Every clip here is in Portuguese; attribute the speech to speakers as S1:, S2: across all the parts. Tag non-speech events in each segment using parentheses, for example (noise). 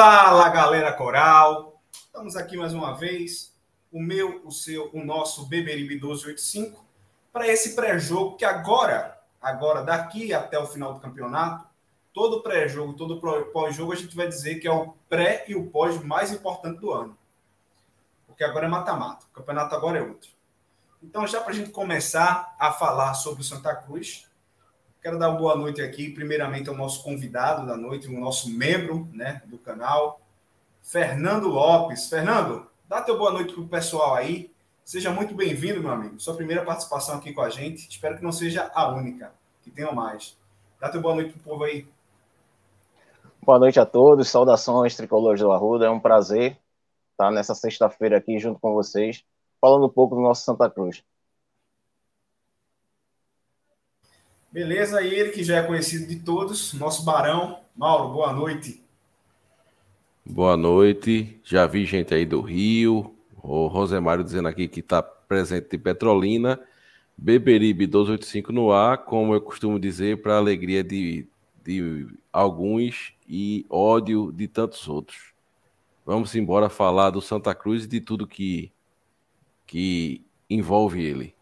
S1: Fala galera coral, estamos aqui mais uma vez, o meu, o seu, o nosso Beberibe 1285, para esse pré-jogo que agora, agora daqui até o final do campeonato, todo pré-jogo, todo pós-jogo a gente vai dizer que é o pré e o pós mais importante do ano. Porque agora é mata-mata, o campeonato agora é outro. Então, já para a gente começar a falar sobre o Santa Cruz, Quero dar uma boa noite aqui, primeiramente, ao nosso convidado da noite, o nosso membro né, do canal, Fernando Lopes. Fernando, dá teu boa noite para o pessoal aí. Seja muito bem-vindo, meu amigo. Sua primeira participação aqui com a gente. Espero que não seja a única, que tenham mais. Dá teu boa noite para o povo aí.
S2: Boa noite a todos, saudações tricolores do Arruda. É um prazer estar nessa sexta-feira aqui junto com vocês, falando um pouco do nosso Santa Cruz.
S1: Beleza, e ele que já é conhecido de todos, nosso Barão. Mauro, boa noite.
S3: Boa noite. Já vi gente aí do Rio. O Rosemário dizendo aqui que está presente em Petrolina. Beberibe 285 no ar, como eu costumo dizer, para alegria de, de alguns e ódio de tantos outros. Vamos embora falar do Santa Cruz e de tudo que, que envolve ele.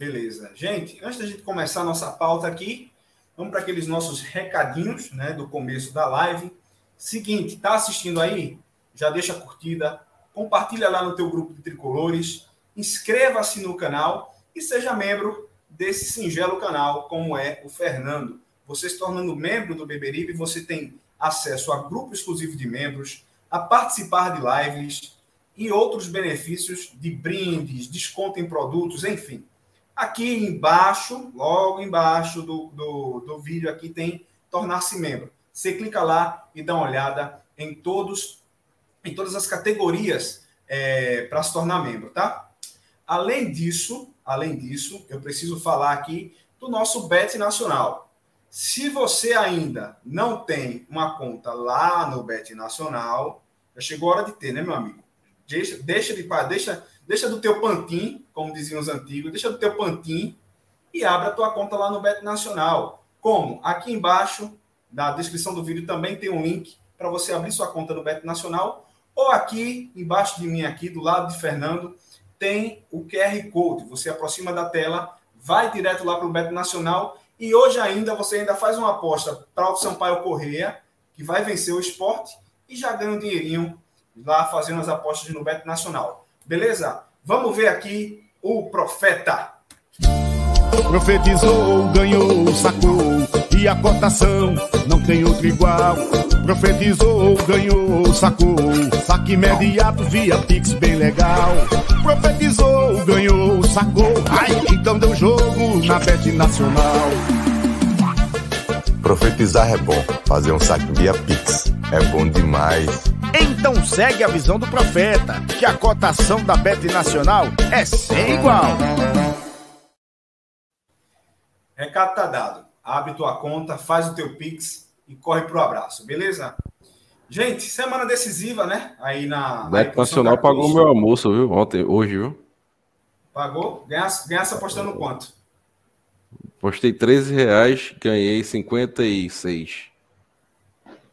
S1: Beleza. Gente, antes da gente começar a nossa pauta aqui, vamos para aqueles nossos recadinhos né, do começo da live. Seguinte, tá assistindo aí? Já deixa a curtida, compartilha lá no teu grupo de tricolores, inscreva-se no canal e seja membro desse singelo canal, como é o Fernando. Você se tornando membro do Beberibe, você tem acesso a grupo exclusivo de membros, a participar de lives e outros benefícios de brindes, desconto em produtos, enfim. Aqui embaixo, logo embaixo do, do, do vídeo aqui tem tornar-se membro. Você clica lá e dá uma olhada em todos, em todas as categorias é, para se tornar membro, tá? Além disso, além disso, eu preciso falar aqui do nosso Bet Nacional. Se você ainda não tem uma conta lá no Bet Nacional, já chegou a hora de ter, né, meu amigo? Deixa, deixa de deixa, deixa do teu pantin, como diziam os antigos, deixa do teu pantin e abra a tua conta lá no Bet Nacional. Como? Aqui embaixo, na descrição do vídeo, também tem um link para você abrir sua conta no Bet Nacional. Ou aqui, embaixo de mim, aqui, do lado de Fernando, tem o QR Code. Você aproxima da tela, vai direto lá para o Bet Nacional. E hoje ainda, você ainda faz uma aposta para o Sampaio Correia, que vai vencer o esporte, e já ganha um dinheirinho lá fazendo as apostas no Bet Nacional. Beleza? Vamos ver aqui o profeta.
S4: Profetizou, ganhou, sacou, e a cotação não tem outro igual. Profetizou, ganhou, sacou, saque imediato via Pix bem legal. Profetizou, ganhou, sacou, ai, então deu jogo na Bet Nacional.
S5: Profetizar é bom, fazer um saque via Pix é bom demais.
S4: Então segue a visão do profeta, que a cotação da Bet Nacional é sem igual.
S1: Recado tá dado. Abre tua conta, faz o teu Pix e corre pro abraço, beleza? Gente, semana decisiva, né? Aí na.
S3: Bet Nacional pagou meu almoço, viu? Ontem, hoje, viu?
S1: Pagou? Ganhasse, ganhasse apostando quanto?
S3: Postei 13 reais, ganhei 56.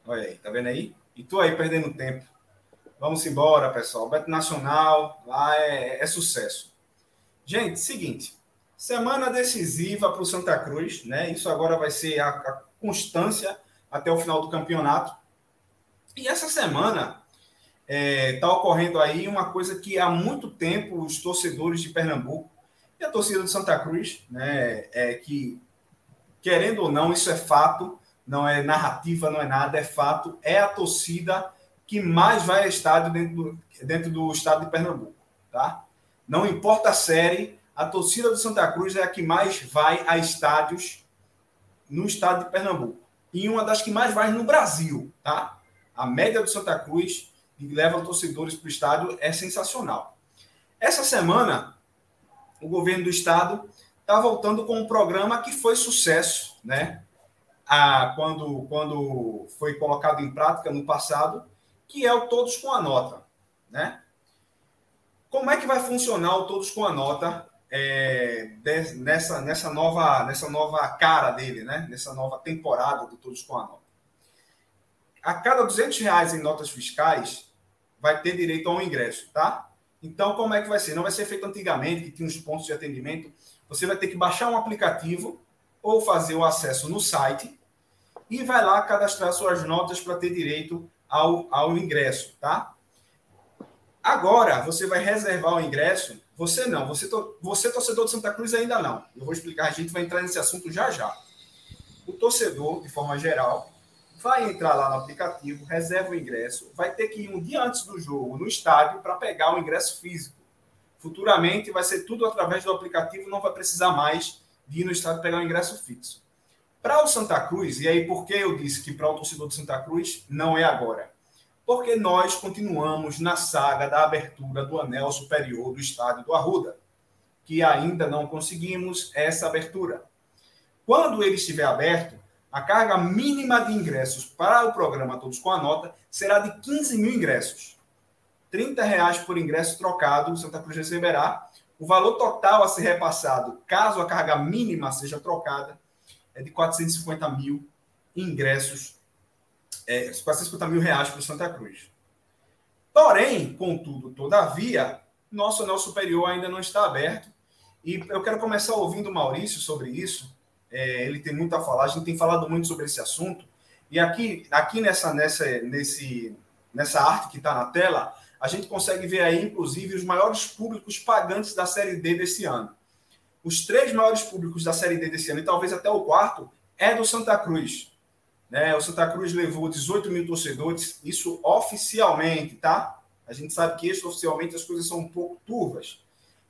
S1: Olha aí, tá vendo aí? E tu aí perdendo tempo. Vamos embora, pessoal. Beto Nacional, lá é, é sucesso. Gente, seguinte. Semana decisiva para o Santa Cruz, né? Isso agora vai ser a, a constância até o final do campeonato. E essa semana está é, tá ocorrendo aí uma coisa que há muito tempo os torcedores de Pernambuco e a torcida do Santa Cruz, né, é que, querendo ou não, isso é fato, não é narrativa, não é nada, é fato, é a torcida que mais vai a estádio dentro do, dentro do estado de Pernambuco, tá? Não importa a série, a torcida do Santa Cruz é a que mais vai a estádios no estado de Pernambuco. e uma das que mais vai no Brasil, tá? A média do Santa Cruz que leva torcedores para o estádio é sensacional. Essa semana, o governo do estado está voltando com um programa que foi sucesso, né? A, quando, quando foi colocado em prática no passado, que é o Todos com a Nota, né? Como é que vai funcionar o Todos com a Nota é, de, nessa, nessa, nova, nessa nova cara dele, né? Nessa nova temporada do Todos com a Nota? A cada 200 reais em notas fiscais, vai ter direito a um ingresso, tá? Então, como é que vai ser? Não vai ser feito antigamente, que tinha uns pontos de atendimento. Você vai ter que baixar um aplicativo ou fazer o acesso no site e vai lá cadastrar suas notas para ter direito ao, ao ingresso, tá? Agora, você vai reservar o ingresso. Você não, você, você torcedor de Santa Cruz ainda não. Eu vou explicar, a gente vai entrar nesse assunto já já. O torcedor, de forma geral, vai entrar lá no aplicativo, reserva o ingresso, vai ter que ir um dia antes do jogo no estádio para pegar o ingresso físico. Futuramente vai ser tudo através do aplicativo, não vai precisar mais de ir no estádio pegar o ingresso fixo. Para o Santa Cruz, e aí por que eu disse que para o torcedor do Santa Cruz não é agora? Porque nós continuamos na saga da abertura do anel superior do estádio do Arruda, que ainda não conseguimos essa abertura. Quando ele estiver aberto, a carga mínima de ingressos para o programa Todos com a Nota será de 15 mil ingressos. 30 reais por ingresso trocado, Santa Cruz receberá. O valor total a ser repassado, caso a carga mínima seja trocada, é de 450 mil ingressos, é, 450 mil reais para o Santa Cruz. Porém, contudo, todavia, nosso anel superior ainda não está aberto. E eu quero começar ouvindo o Maurício sobre isso, é, ele tem muito a falar, a gente tem falado muito sobre esse assunto. E aqui, aqui nessa, nessa, nesse, nessa arte que está na tela, a gente consegue ver aí, inclusive, os maiores públicos pagantes da Série D desse ano. Os três maiores públicos da Série D desse ano, e talvez até o quarto, é do Santa Cruz. Né? O Santa Cruz levou 18 mil torcedores, isso oficialmente, tá? A gente sabe que oficialmente as coisas são um pouco turvas.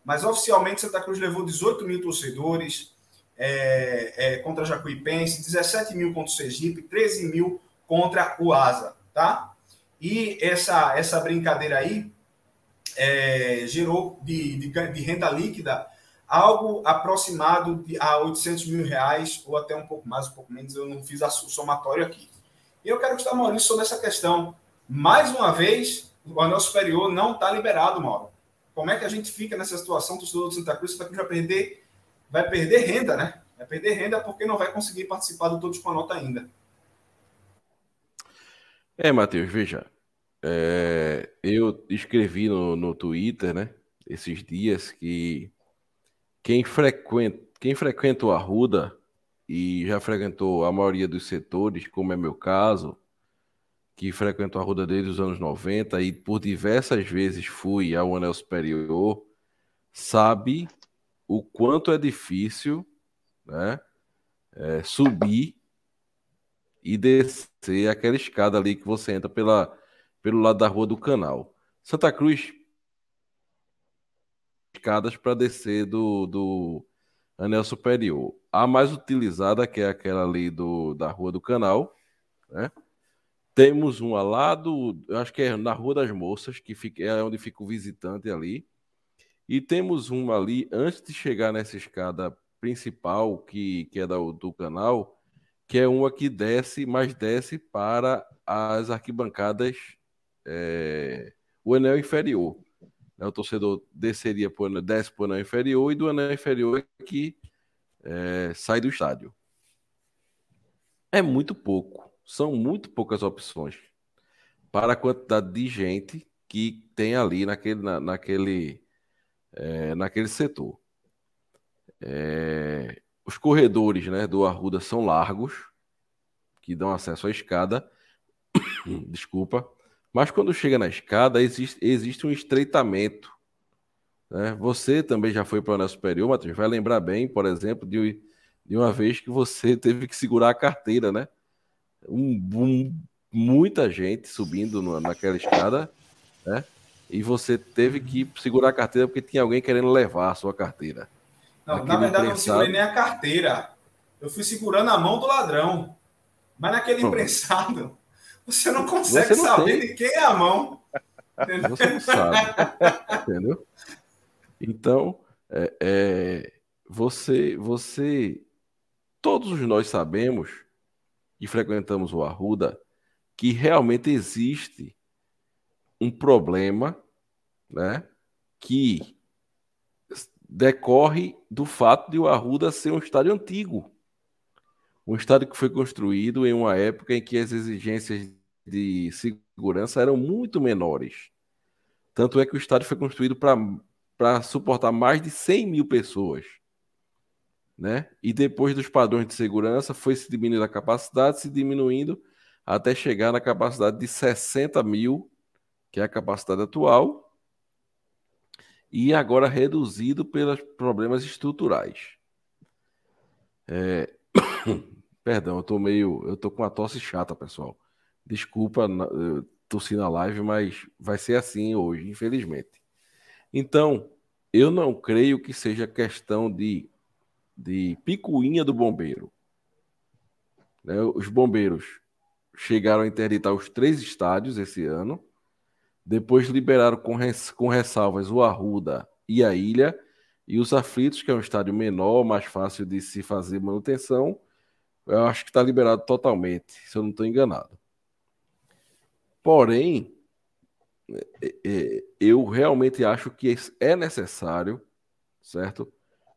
S1: Mas oficialmente Santa Cruz levou 18 mil torcedores, é, é, contra Jacuipense, 17 mil contra o Sergipe, 13 mil contra o Asa, tá? E essa, essa brincadeira aí é, gerou de, de, de, renda líquida algo aproximado de, a 800 mil reais, ou até um pouco mais, um pouco menos, eu não fiz a, somatório aqui. E eu quero que o Maurício sobre essa questão. Mais uma vez, o anel superior não está liberado, Mauro. Como é que a gente fica nessa situação, o torcedor do Santa Cruz, Santa Cruz vai perder vai perder renda, né? Vai perder renda porque não vai conseguir participar do Todos com a Nota ainda.
S3: É, Matheus, veja. É, eu escrevi no, no Twitter, né? Esses dias que quem frequenta, quem frequenta o Arruda e já frequentou a maioria dos setores, como é meu caso, que frequentou a Arruda desde os anos 90 e por diversas vezes fui ao Anel Superior, sabe o quanto é difícil né, é, subir e descer aquela escada ali que você entra pela, pelo lado da rua do canal. Santa Cruz, escadas para descer do, do anel superior. A mais utilizada, que é aquela ali do, da rua do canal, né? Temos uma lá do, acho que é na Rua das Moças, que fica, é onde fica o visitante ali. E temos uma ali, antes de chegar nessa escada principal, que, que é do, do canal, que é uma que desce, mas desce para as arquibancadas, é, o anel inferior. Né? O torcedor desceria por, desce o anel inferior e do anel inferior é que é, sai do estádio. É muito pouco, são muito poucas opções para a quantidade de gente que tem ali naquele, na, naquele é, naquele setor. É, os corredores né, do Arruda são largos, que dão acesso à escada. (coughs) Desculpa. Mas quando chega na escada, existe, existe um estreitamento. Né? Você também já foi para o anel superior, Matheus. Vai lembrar bem, por exemplo, de, de uma vez que você (laughs) teve que segurar a carteira, né? Um, um, muita gente subindo no, naquela escada, né? e você teve que segurar a carteira porque tinha alguém querendo levar a sua carteira.
S1: Não, na verdade, eu não segurei nem a carteira. Eu fui segurando a mão do ladrão. Mas naquele imprensado, você não consegue você não saber tem. de quem é a mão.
S3: Entendeu? Você não sabe. entendeu? Então, é, é, você, você, todos nós sabemos e frequentamos o Arruda que realmente existe um problema, né, que decorre do fato de o Arruda ser um estádio antigo. Um estádio que foi construído em uma época em que as exigências de segurança eram muito menores. Tanto é que o estádio foi construído para suportar mais de 100 mil pessoas. Né? E depois dos padrões de segurança, foi se diminuindo a capacidade, se diminuindo até chegar na capacidade de 60 mil, que é a capacidade atual, e agora reduzido pelos problemas estruturais. É... (coughs) Perdão, eu tô meio. Eu tô com uma tosse chata, pessoal. Desculpa tossir na live, mas vai ser assim hoje, infelizmente. Então, eu não creio que seja questão de, de picuinha do bombeiro. Né? Os bombeiros chegaram a interditar os três estádios esse ano. Depois liberaram com, res, com ressalvas o Arruda e a Ilha. E os Aflitos, que é um estádio menor, mais fácil de se fazer manutenção, eu acho que está liberado totalmente, se eu não estou enganado. Porém, é, é, eu realmente acho que é necessário, certo?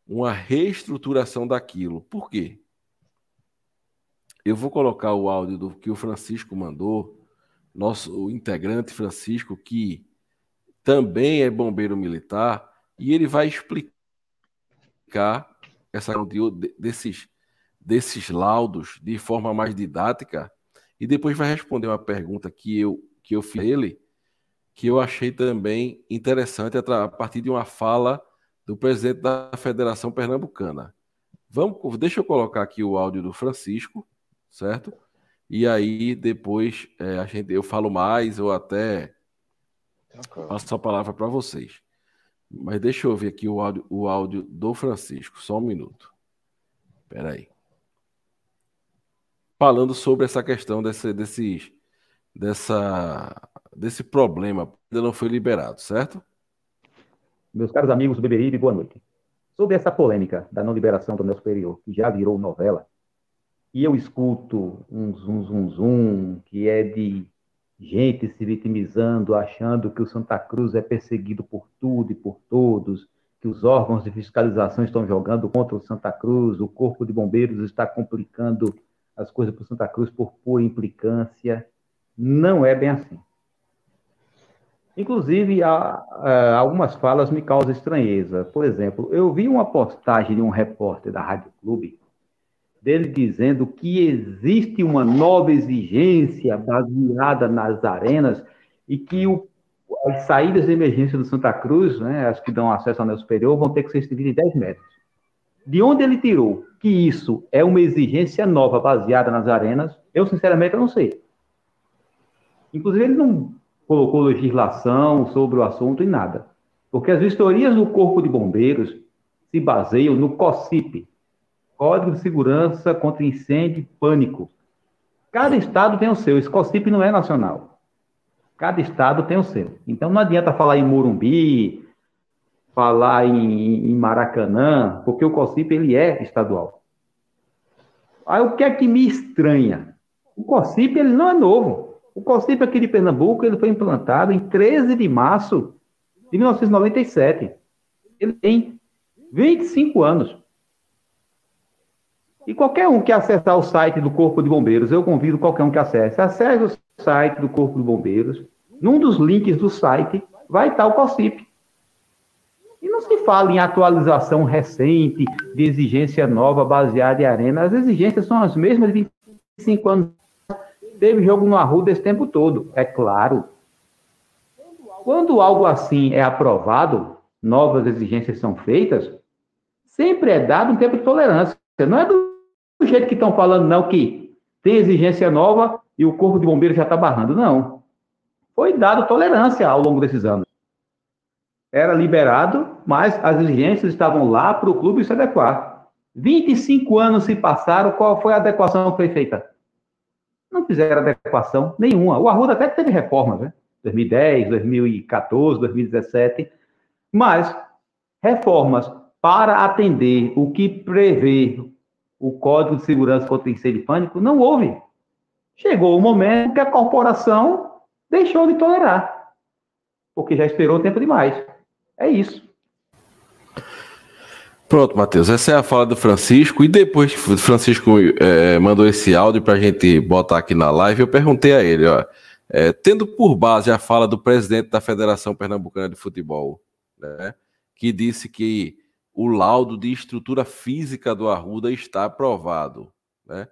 S3: Uma reestruturação daquilo. Por quê? Eu vou colocar o áudio do que o Francisco mandou nosso integrante Francisco, que também é bombeiro militar, e ele vai explicar essa de, desses, desses laudos de forma mais didática, e depois vai responder uma pergunta que eu, que eu fiz a ele, que eu achei também interessante a partir de uma fala do presidente da Federação Pernambucana. Vamos, deixa eu colocar aqui o áudio do Francisco, certo? E aí depois é, a gente, eu falo mais ou até passo a palavra para vocês. Mas deixa eu ver aqui o áudio, o áudio do Francisco, só um minuto. Espera aí. Falando sobre essa questão desse, desses, dessa, desse problema, ainda não foi liberado, certo?
S6: Meus caros amigos do Beberibe, boa noite. Sobre essa polêmica da não liberação do meu superior, que já virou novela, e eu escuto um zum, zum, zum, que é de gente se vitimizando, achando que o Santa Cruz é perseguido por tudo e por todos, que os órgãos de fiscalização estão jogando contra o Santa Cruz, o Corpo de Bombeiros está complicando as coisas para o Santa Cruz por pura implicância. Não é bem assim. Inclusive, há, há, algumas falas me causam estranheza. Por exemplo, eu vi uma postagem de um repórter da Rádio Clube dele dizendo que existe uma nova exigência baseada nas arenas e que o, as saídas de emergência do Santa Cruz, né, as que dão acesso ao anel superior, vão ter que ser estendidas em 10 metros. De onde ele tirou que isso é uma exigência nova baseada nas arenas, eu sinceramente não sei. Inclusive, ele não colocou legislação sobre o assunto e nada. Porque as vistorias do Corpo de Bombeiros se baseiam no COCIP, Código de Segurança contra Incêndio e Pânico. Cada estado tem o seu. Esse COCIP não é nacional. Cada estado tem o seu. Então não adianta falar em Morumbi, falar em, em Maracanã, porque o COCIP ele é estadual. Aí o que é que me estranha? O COCIP ele não é novo. O COCIP aqui de Pernambuco ele foi implantado em 13 de março de 1997. Ele tem 25 anos. E qualquer um que acessar o site do Corpo de Bombeiros, eu convido qualquer um que acesse, acesse o site do Corpo de Bombeiros, num dos links do site vai estar o COCIP. E não se fala em atualização recente, de exigência nova baseada em arena. As exigências são as mesmas de 25 anos. Teve jogo no Arruda esse tempo todo, é claro. Quando algo assim é aprovado, novas exigências são feitas, sempre é dado um tempo de tolerância. Não é do jeito que estão falando, não, que tem exigência nova e o Corpo de Bombeiros já está barrando. Não. Foi dado tolerância ao longo desses anos. Era liberado, mas as exigências estavam lá para o clube se adequar. 25 anos se passaram, qual foi a adequação que foi feita? não fizeram adequação nenhuma. O Arruda até teve reformas, né? 2010, 2014, 2017, mas reformas para atender o que prevê o Código de Segurança contra Incêndio e Pânico, não houve. Chegou o momento que a corporação deixou de tolerar, porque já esperou tempo demais. É isso.
S3: Pronto, Matheus, essa é a fala do Francisco. E depois que o Francisco é, mandou esse áudio para a gente botar aqui na live, eu perguntei a ele: ó, é, tendo por base a fala do presidente da Federação Pernambucana de Futebol, né, que disse que o laudo de estrutura física do Arruda está aprovado. Né?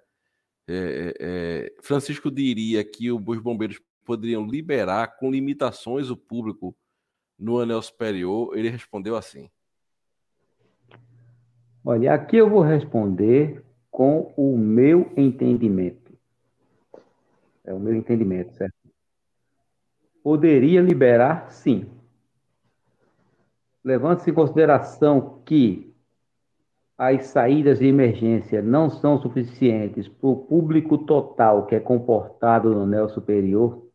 S3: É, é, é, Francisco diria que os bombeiros poderiam liberar com limitações o público no anel superior. Ele respondeu assim.
S6: Olha, aqui eu vou responder com o meu entendimento. É o meu entendimento, certo? Poderia liberar, sim. Levando-se em consideração que as saídas de emergência não são suficientes para o público total que é comportado no anel superior,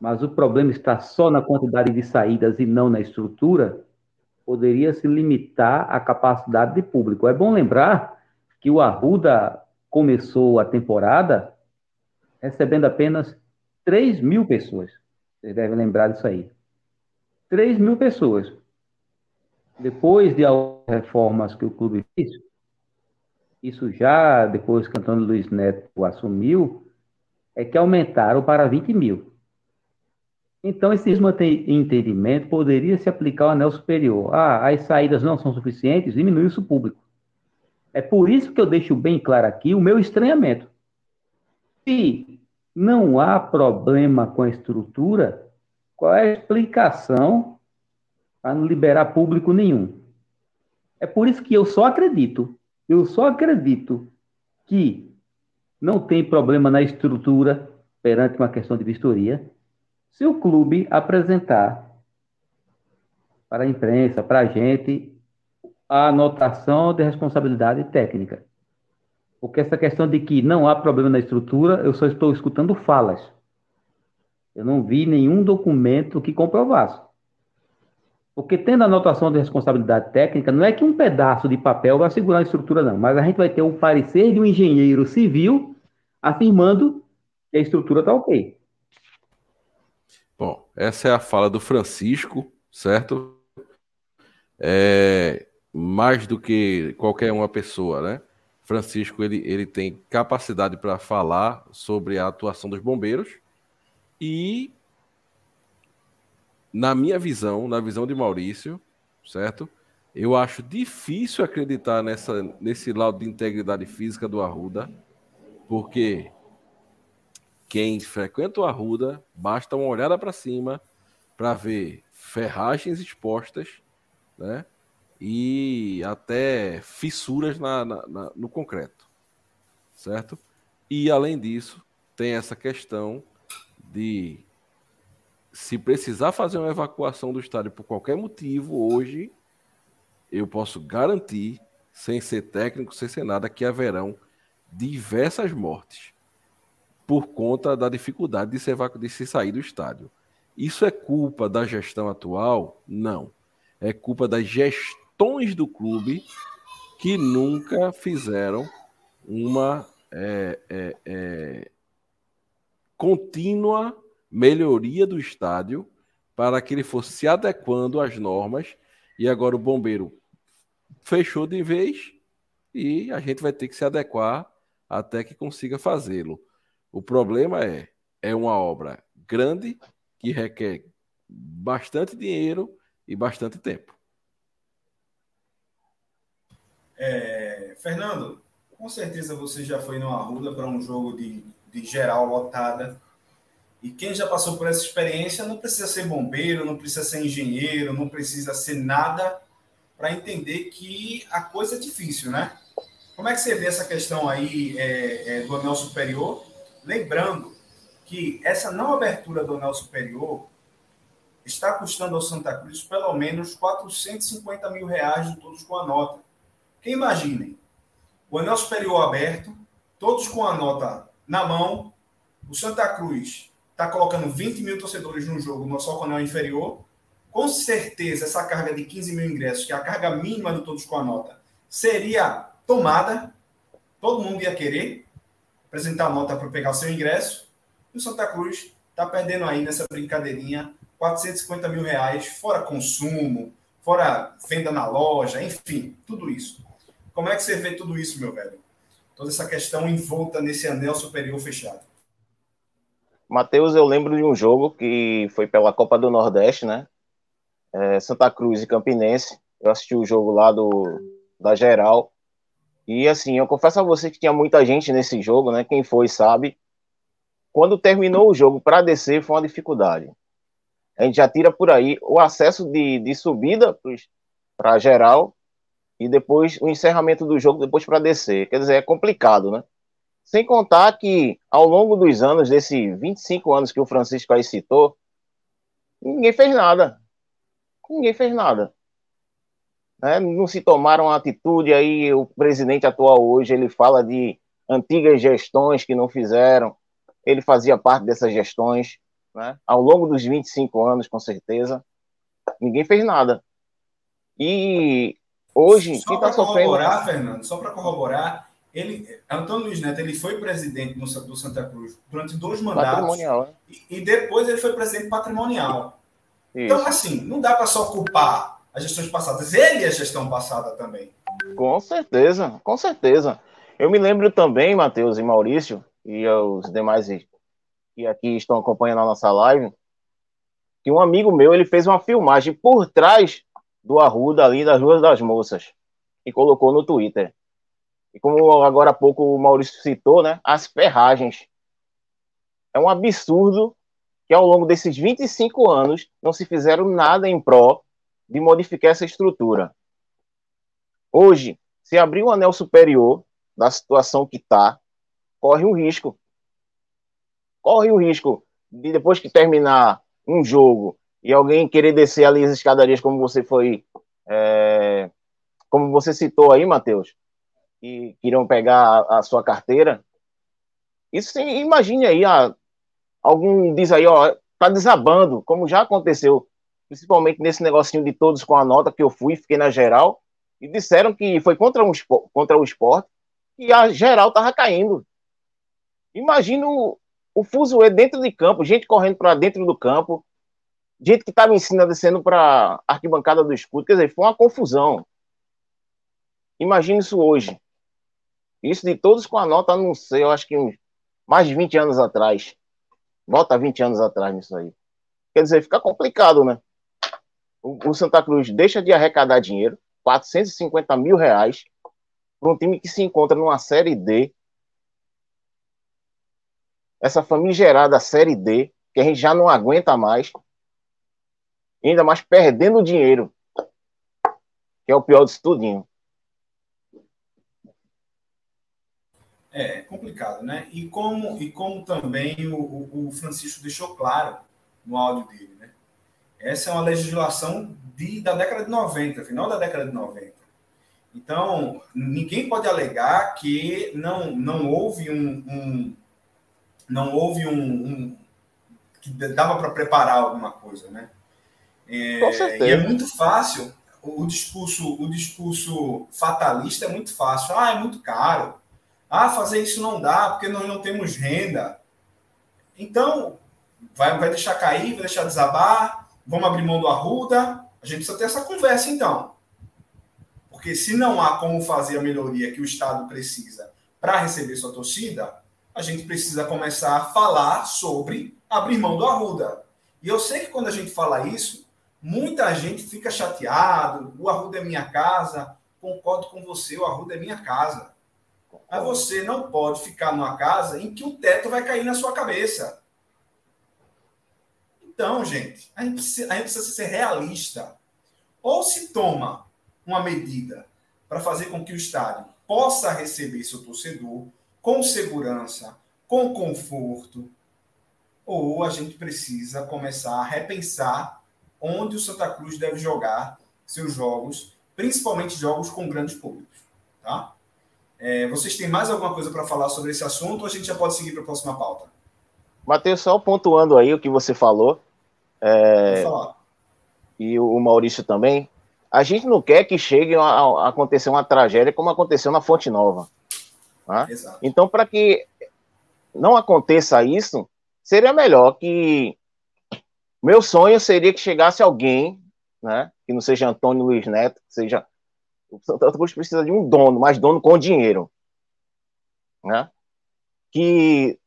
S6: mas o problema está só na quantidade de saídas e não na estrutura, poderia se limitar à capacidade de público. É bom lembrar que o Arruda começou a temporada recebendo apenas 3 mil pessoas. Vocês devem lembrar disso aí. 3 mil pessoas. Depois de algumas reformas que o clube fez, isso já depois que Antônio Luiz Neto assumiu, é que aumentaram para 20 mil. Então, esse entendimento poderia se aplicar ao anel superior. Ah, as saídas não são suficientes, diminui o público. É por isso que eu deixo bem claro aqui o meu estranhamento. Se não há problema com a estrutura, qual é a explicação para não liberar público nenhum? É por isso que eu só acredito, eu só acredito que não tem problema na estrutura perante uma questão de vistoria, se o clube apresentar para a imprensa, para a gente, a anotação de responsabilidade técnica. Porque essa questão de que não há problema na estrutura, eu só estou escutando falas. Eu não vi nenhum documento que comprovasse. Porque tendo a anotação de responsabilidade técnica, não é que um pedaço de papel vai segurar a estrutura, não. Mas a gente vai ter o parecer de um engenheiro civil afirmando que a estrutura está ok.
S3: Bom, essa é a fala do Francisco, certo? É, mais do que qualquer uma pessoa, né? Francisco ele, ele tem capacidade para falar sobre a atuação dos bombeiros e na minha visão, na visão de Maurício, certo? Eu acho difícil acreditar nessa, nesse laudo de integridade física do Arruda, porque quem frequenta o Arruda, basta uma olhada para cima para ver ferragens expostas, né? E até fissuras na, na, na, no concreto, certo? E além disso, tem essa questão de se precisar fazer uma evacuação do estádio por qualquer motivo hoje, eu posso garantir, sem ser técnico, sem ser nada, que haverão diversas mortes por conta da dificuldade de se, de se sair do estádio. Isso é culpa da gestão atual? Não. É culpa das gestões do clube que nunca fizeram uma é, é, é, contínua melhoria do estádio para que ele fosse se adequando às normas. E agora o bombeiro fechou de vez e a gente vai ter que se adequar até que consiga fazê-lo. O problema é, é uma obra grande que requer bastante dinheiro e bastante tempo.
S1: É, Fernando, com certeza você já foi no Arruda para um jogo de, de geral lotada. E quem já passou por essa experiência não precisa ser bombeiro, não precisa ser engenheiro, não precisa ser nada para entender que a coisa é difícil, né? Como é que você vê essa questão aí é, é, do anel superior? Lembrando que essa não abertura do anel superior está custando ao Santa Cruz pelo menos 450 mil reais de todos com a nota. Que imaginem, o anel superior aberto, todos com a nota na mão, o Santa Cruz está colocando 20 mil torcedores no jogo no Soconel inferior. Com certeza, essa carga de 15 mil ingressos, que é a carga mínima do Todos com a Nota, seria tomada. Todo mundo ia querer apresentar a nota para pegar o seu ingresso. E o Santa Cruz está perdendo aí nessa brincadeirinha 450 mil reais, fora consumo, fora venda na loja, enfim, tudo isso. Como é que você vê tudo isso, meu velho? Toda essa questão envolta nesse anel superior fechado.
S2: Matheus, eu lembro de um jogo que foi pela Copa do Nordeste, né? É, Santa Cruz e Campinense. Eu assisti o jogo lá do, da Geral. E assim, eu confesso a você que tinha muita gente nesse jogo, né? Quem foi sabe. Quando terminou o jogo para descer foi uma dificuldade. A gente já tira por aí o acesso de, de subida para geral e depois o encerramento do jogo depois para descer. Quer dizer, é complicado, né? Sem contar que, ao longo dos anos, desses 25 anos que o Francisco aí citou, ninguém fez nada. Ninguém fez nada. Né? Não se tomaram atitude aí, o presidente atual hoje, ele fala de antigas gestões que não fizeram, ele fazia parte dessas gestões, né? ao longo dos 25 anos, com certeza, ninguém fez nada. E hoje,
S1: só quem está sofrendo... Fernando, só para corroborar, ele, Antônio Luiz Neto, ele foi presidente no, do Santa Cruz durante dois mandatos. Né? E, e, depois ele foi presidente patrimonial. Isso. Então, assim, não dá para só culpar as gestões passadas. Ele é a gestão passada também.
S2: Com certeza, com certeza. Eu me lembro também, Matheus e Maurício, e os demais que aqui estão acompanhando a nossa live, que um amigo meu ele fez uma filmagem por trás do Arruda ali das Ruas das Moças e colocou no Twitter. E como agora há pouco o Maurício citou, né, as ferragens. É um absurdo que ao longo desses 25 anos não se fizeram nada em pró de modificar essa estrutura. Hoje, se abrir um anel superior da situação que está, corre um risco. Corre o risco de depois que terminar um jogo e alguém querer descer ali as escadarias como você foi, é, como você citou aí, Matheus, que queriam pegar a, a sua carteira. Isso imagine aí, ah, algum diz aí, ó, tá desabando, como já aconteceu, principalmente nesse negocinho de todos com a nota que eu fui, fiquei na geral, e disseram que foi contra, um, contra o esporte, e a geral tava caindo. Imagina o, o fuzuê dentro de campo, gente correndo para dentro do campo, gente que estava ensinando descendo para arquibancada do escudo, quer dizer, foi uma confusão. Imagine isso hoje. Isso de todos com a nota, não sei, eu acho que mais de 20 anos atrás. Nota 20 anos atrás nisso aí. Quer dizer, fica complicado, né? O, Santa Cruz deixa de arrecadar dinheiro, 450 mil reais, para um time que se encontra numa Série D. Essa famigerada Série D, que a gente já não aguenta mais. Ainda mais perdendo dinheiro. Que é o pior disso tudinho.
S1: É, complicado, né? E como, e como também o, o Francisco deixou claro no áudio dele, né? Essa é uma legislação de, da década de 90, final da década de 90. Então, ninguém pode alegar que não, não houve um, um não houve um, um que dava para preparar alguma coisa, né? É, Com certeza. E é muito fácil o discurso, o discurso fatalista é muito fácil. Ah, é muito caro. Ah, fazer isso não dá porque nós não temos renda. Então, vai, vai deixar cair, vai deixar desabar, vamos abrir mão do Arruda. A gente precisa ter essa conversa, então. Porque se não há como fazer a melhoria que o Estado precisa para receber sua torcida, a gente precisa começar a falar sobre abrir mão do Arruda. E eu sei que quando a gente fala isso, muita gente fica chateado, o Arruda é minha casa, concordo com você, o Arruda é minha casa. Mas você não pode ficar numa casa em que o teto vai cair na sua cabeça. Então, gente, a gente precisa, a gente precisa ser realista. Ou se toma uma medida para fazer com que o estádio possa receber seu torcedor com segurança, com conforto, ou a gente precisa começar a repensar onde o Santa Cruz deve jogar seus jogos, principalmente jogos com grandes públicos, tá? É, vocês têm mais alguma coisa para falar sobre esse assunto ou a gente já pode seguir para a próxima pauta?
S2: Matheus, só pontuando aí o que você falou, é, e o Maurício também, a gente não quer que chegue a, a acontecer uma tragédia como aconteceu na Fonte Nova. Né? Então, para que não aconteça isso, seria melhor que. Meu sonho seria que chegasse alguém, né, que não seja Antônio Luiz Neto, que seja. O Santa Cruz precisa de um dono, mas dono com dinheiro. Né? Que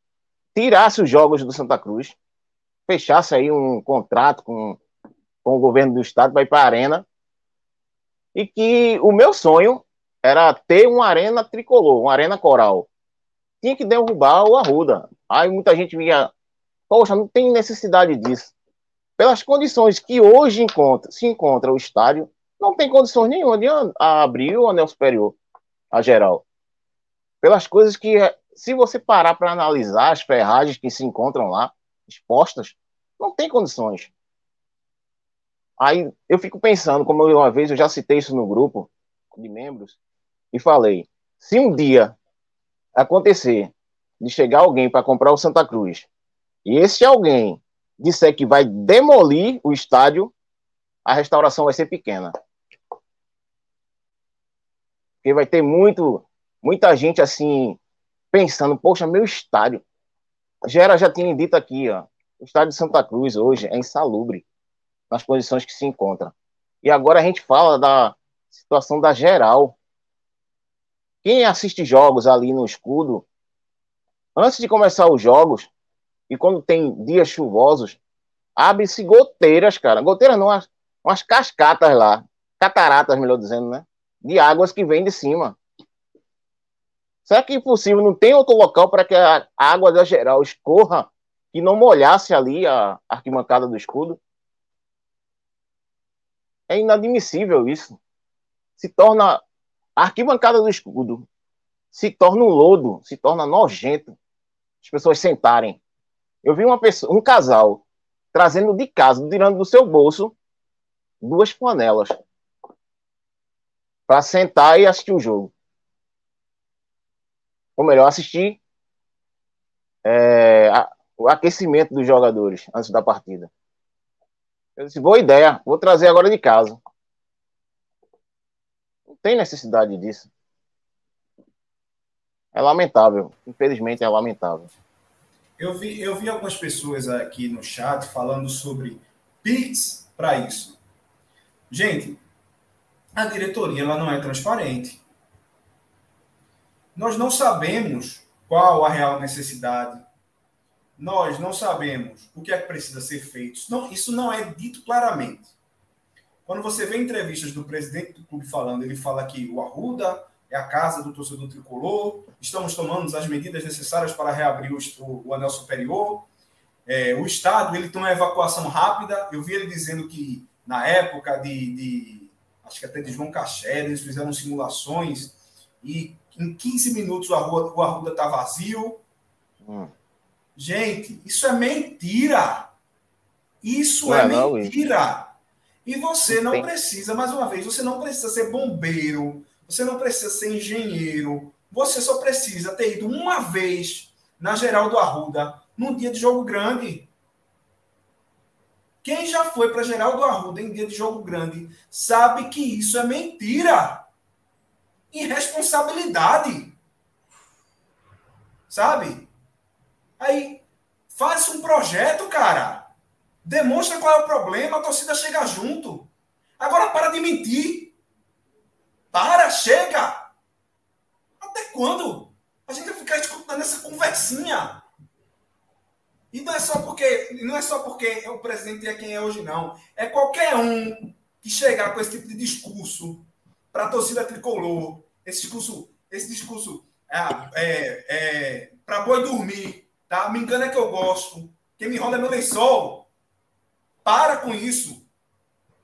S2: tirasse os jogos do Santa Cruz, fechasse aí um contrato com, com o governo do estado para ir para a arena. E que o meu sonho era ter uma arena tricolor, uma arena coral. Tinha que derrubar o Arruda. Aí muita gente via, poxa, não tem necessidade disso. Pelas condições que hoje encontra, se encontra o estádio, não tem condições nenhuma de abrir o anel superior, a geral. Pelas coisas que, se você parar para analisar as ferragens que se encontram lá, expostas, não tem condições. Aí eu fico pensando, como uma vez eu já citei isso no grupo de membros, e falei: se um dia acontecer de chegar alguém para comprar o Santa Cruz e esse alguém disser que vai demolir o estádio, a restauração vai ser pequena. Porque vai ter muito, muita gente assim, pensando, poxa, meu estádio. Gera já tinha dito aqui, ó, o estádio de Santa Cruz hoje é insalubre nas condições que se encontra. E agora a gente fala da situação da geral. Quem assiste jogos ali no escudo, antes de começar os jogos, e quando tem dias chuvosos, abre-se goteiras, cara. Goteiras não, umas, umas cascatas lá. Cataratas, melhor dizendo, né? De águas que vêm de cima. Será que é possível? Não tem outro local para que a água da geral escorra e não molhasse ali a arquibancada do escudo? É inadmissível isso. Se torna a arquibancada do escudo se torna um lodo, se torna nojento. As pessoas sentarem. Eu vi uma pessoa, um casal trazendo de casa, tirando do seu bolso duas panelas para sentar e assistir o jogo. Ou melhor, assistir é, a, o aquecimento dos jogadores antes da partida. Eu disse, boa ideia, vou trazer agora de casa tem necessidade disso. É lamentável. Infelizmente é lamentável.
S1: Eu vi, eu vi algumas pessoas aqui no chat falando sobre Pix para isso. Gente, a diretoria ela não é transparente. Nós não sabemos qual a real necessidade. Nós não sabemos o que é que precisa ser feito. Não, isso não é dito claramente. Quando você vê entrevistas do presidente do clube falando, ele fala que o Arruda é a casa do torcedor tricolor, estamos tomando as medidas necessárias para reabrir o, o anel superior. É, o Estado ele tem uma evacuação rápida. Eu vi ele dizendo que na época de, de acho que até de João Caché, eles fizeram simulações e em 15 minutos o Arruda, o Arruda está vazio. Hum. Gente, isso é mentira. Isso não é, é mentira. E você não precisa, mais uma vez, você não precisa ser bombeiro, você não precisa ser engenheiro, você só precisa ter ido uma vez na Geraldo Arruda, num dia de jogo grande. Quem já foi para Geraldo Arruda em dia de jogo grande sabe que isso é mentira. Irresponsabilidade. Sabe? Aí, faça um projeto, cara. Demonstra qual é o problema, a torcida chega junto. Agora para de mentir. Para, chega! Até quando? A gente vai ficar escutando essa conversinha. E não é só porque não é só porque o presidente é quem é hoje, não. É qualquer um que chegar com esse tipo de discurso para a torcida tricolor, esse discurso, esse discurso é, é, é para boi dormir, tá? Me engana é que eu gosto. Quem me enrola é meu lençol. Para com isso.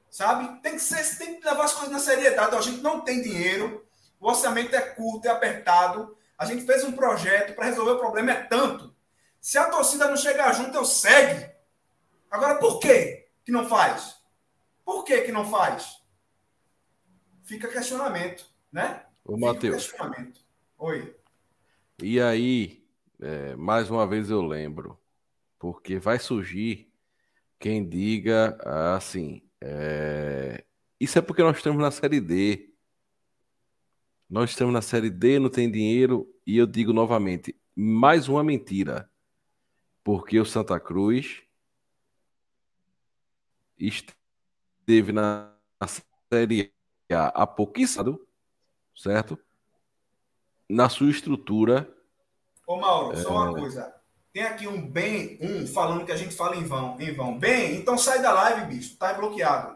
S1: Sabe? Tem que, ser, tem que levar as coisas na seriedade. A gente não tem dinheiro, o orçamento é curto, é apertado. A gente fez um projeto para resolver o problema, é tanto. Se a torcida não chegar junto, eu segue. Agora, por que que não faz? Por que que não faz? Fica questionamento, né?
S3: Ô, Matheus.
S1: Oi.
S3: E aí, é, mais uma vez eu lembro, porque vai surgir quem diga assim, é, isso é porque nós estamos na Série D. Nós estamos na Série D, não tem dinheiro, e eu digo novamente, mais uma mentira. Porque o Santa Cruz esteve na Série A há pouquíssimo, certo? Na sua estrutura
S1: Ô, Mauro, só uma é. coisa. Tem aqui um bem, um falando que a gente fala em vão. Em vão. Bem, então sai da live, bicho. Tá bloqueado.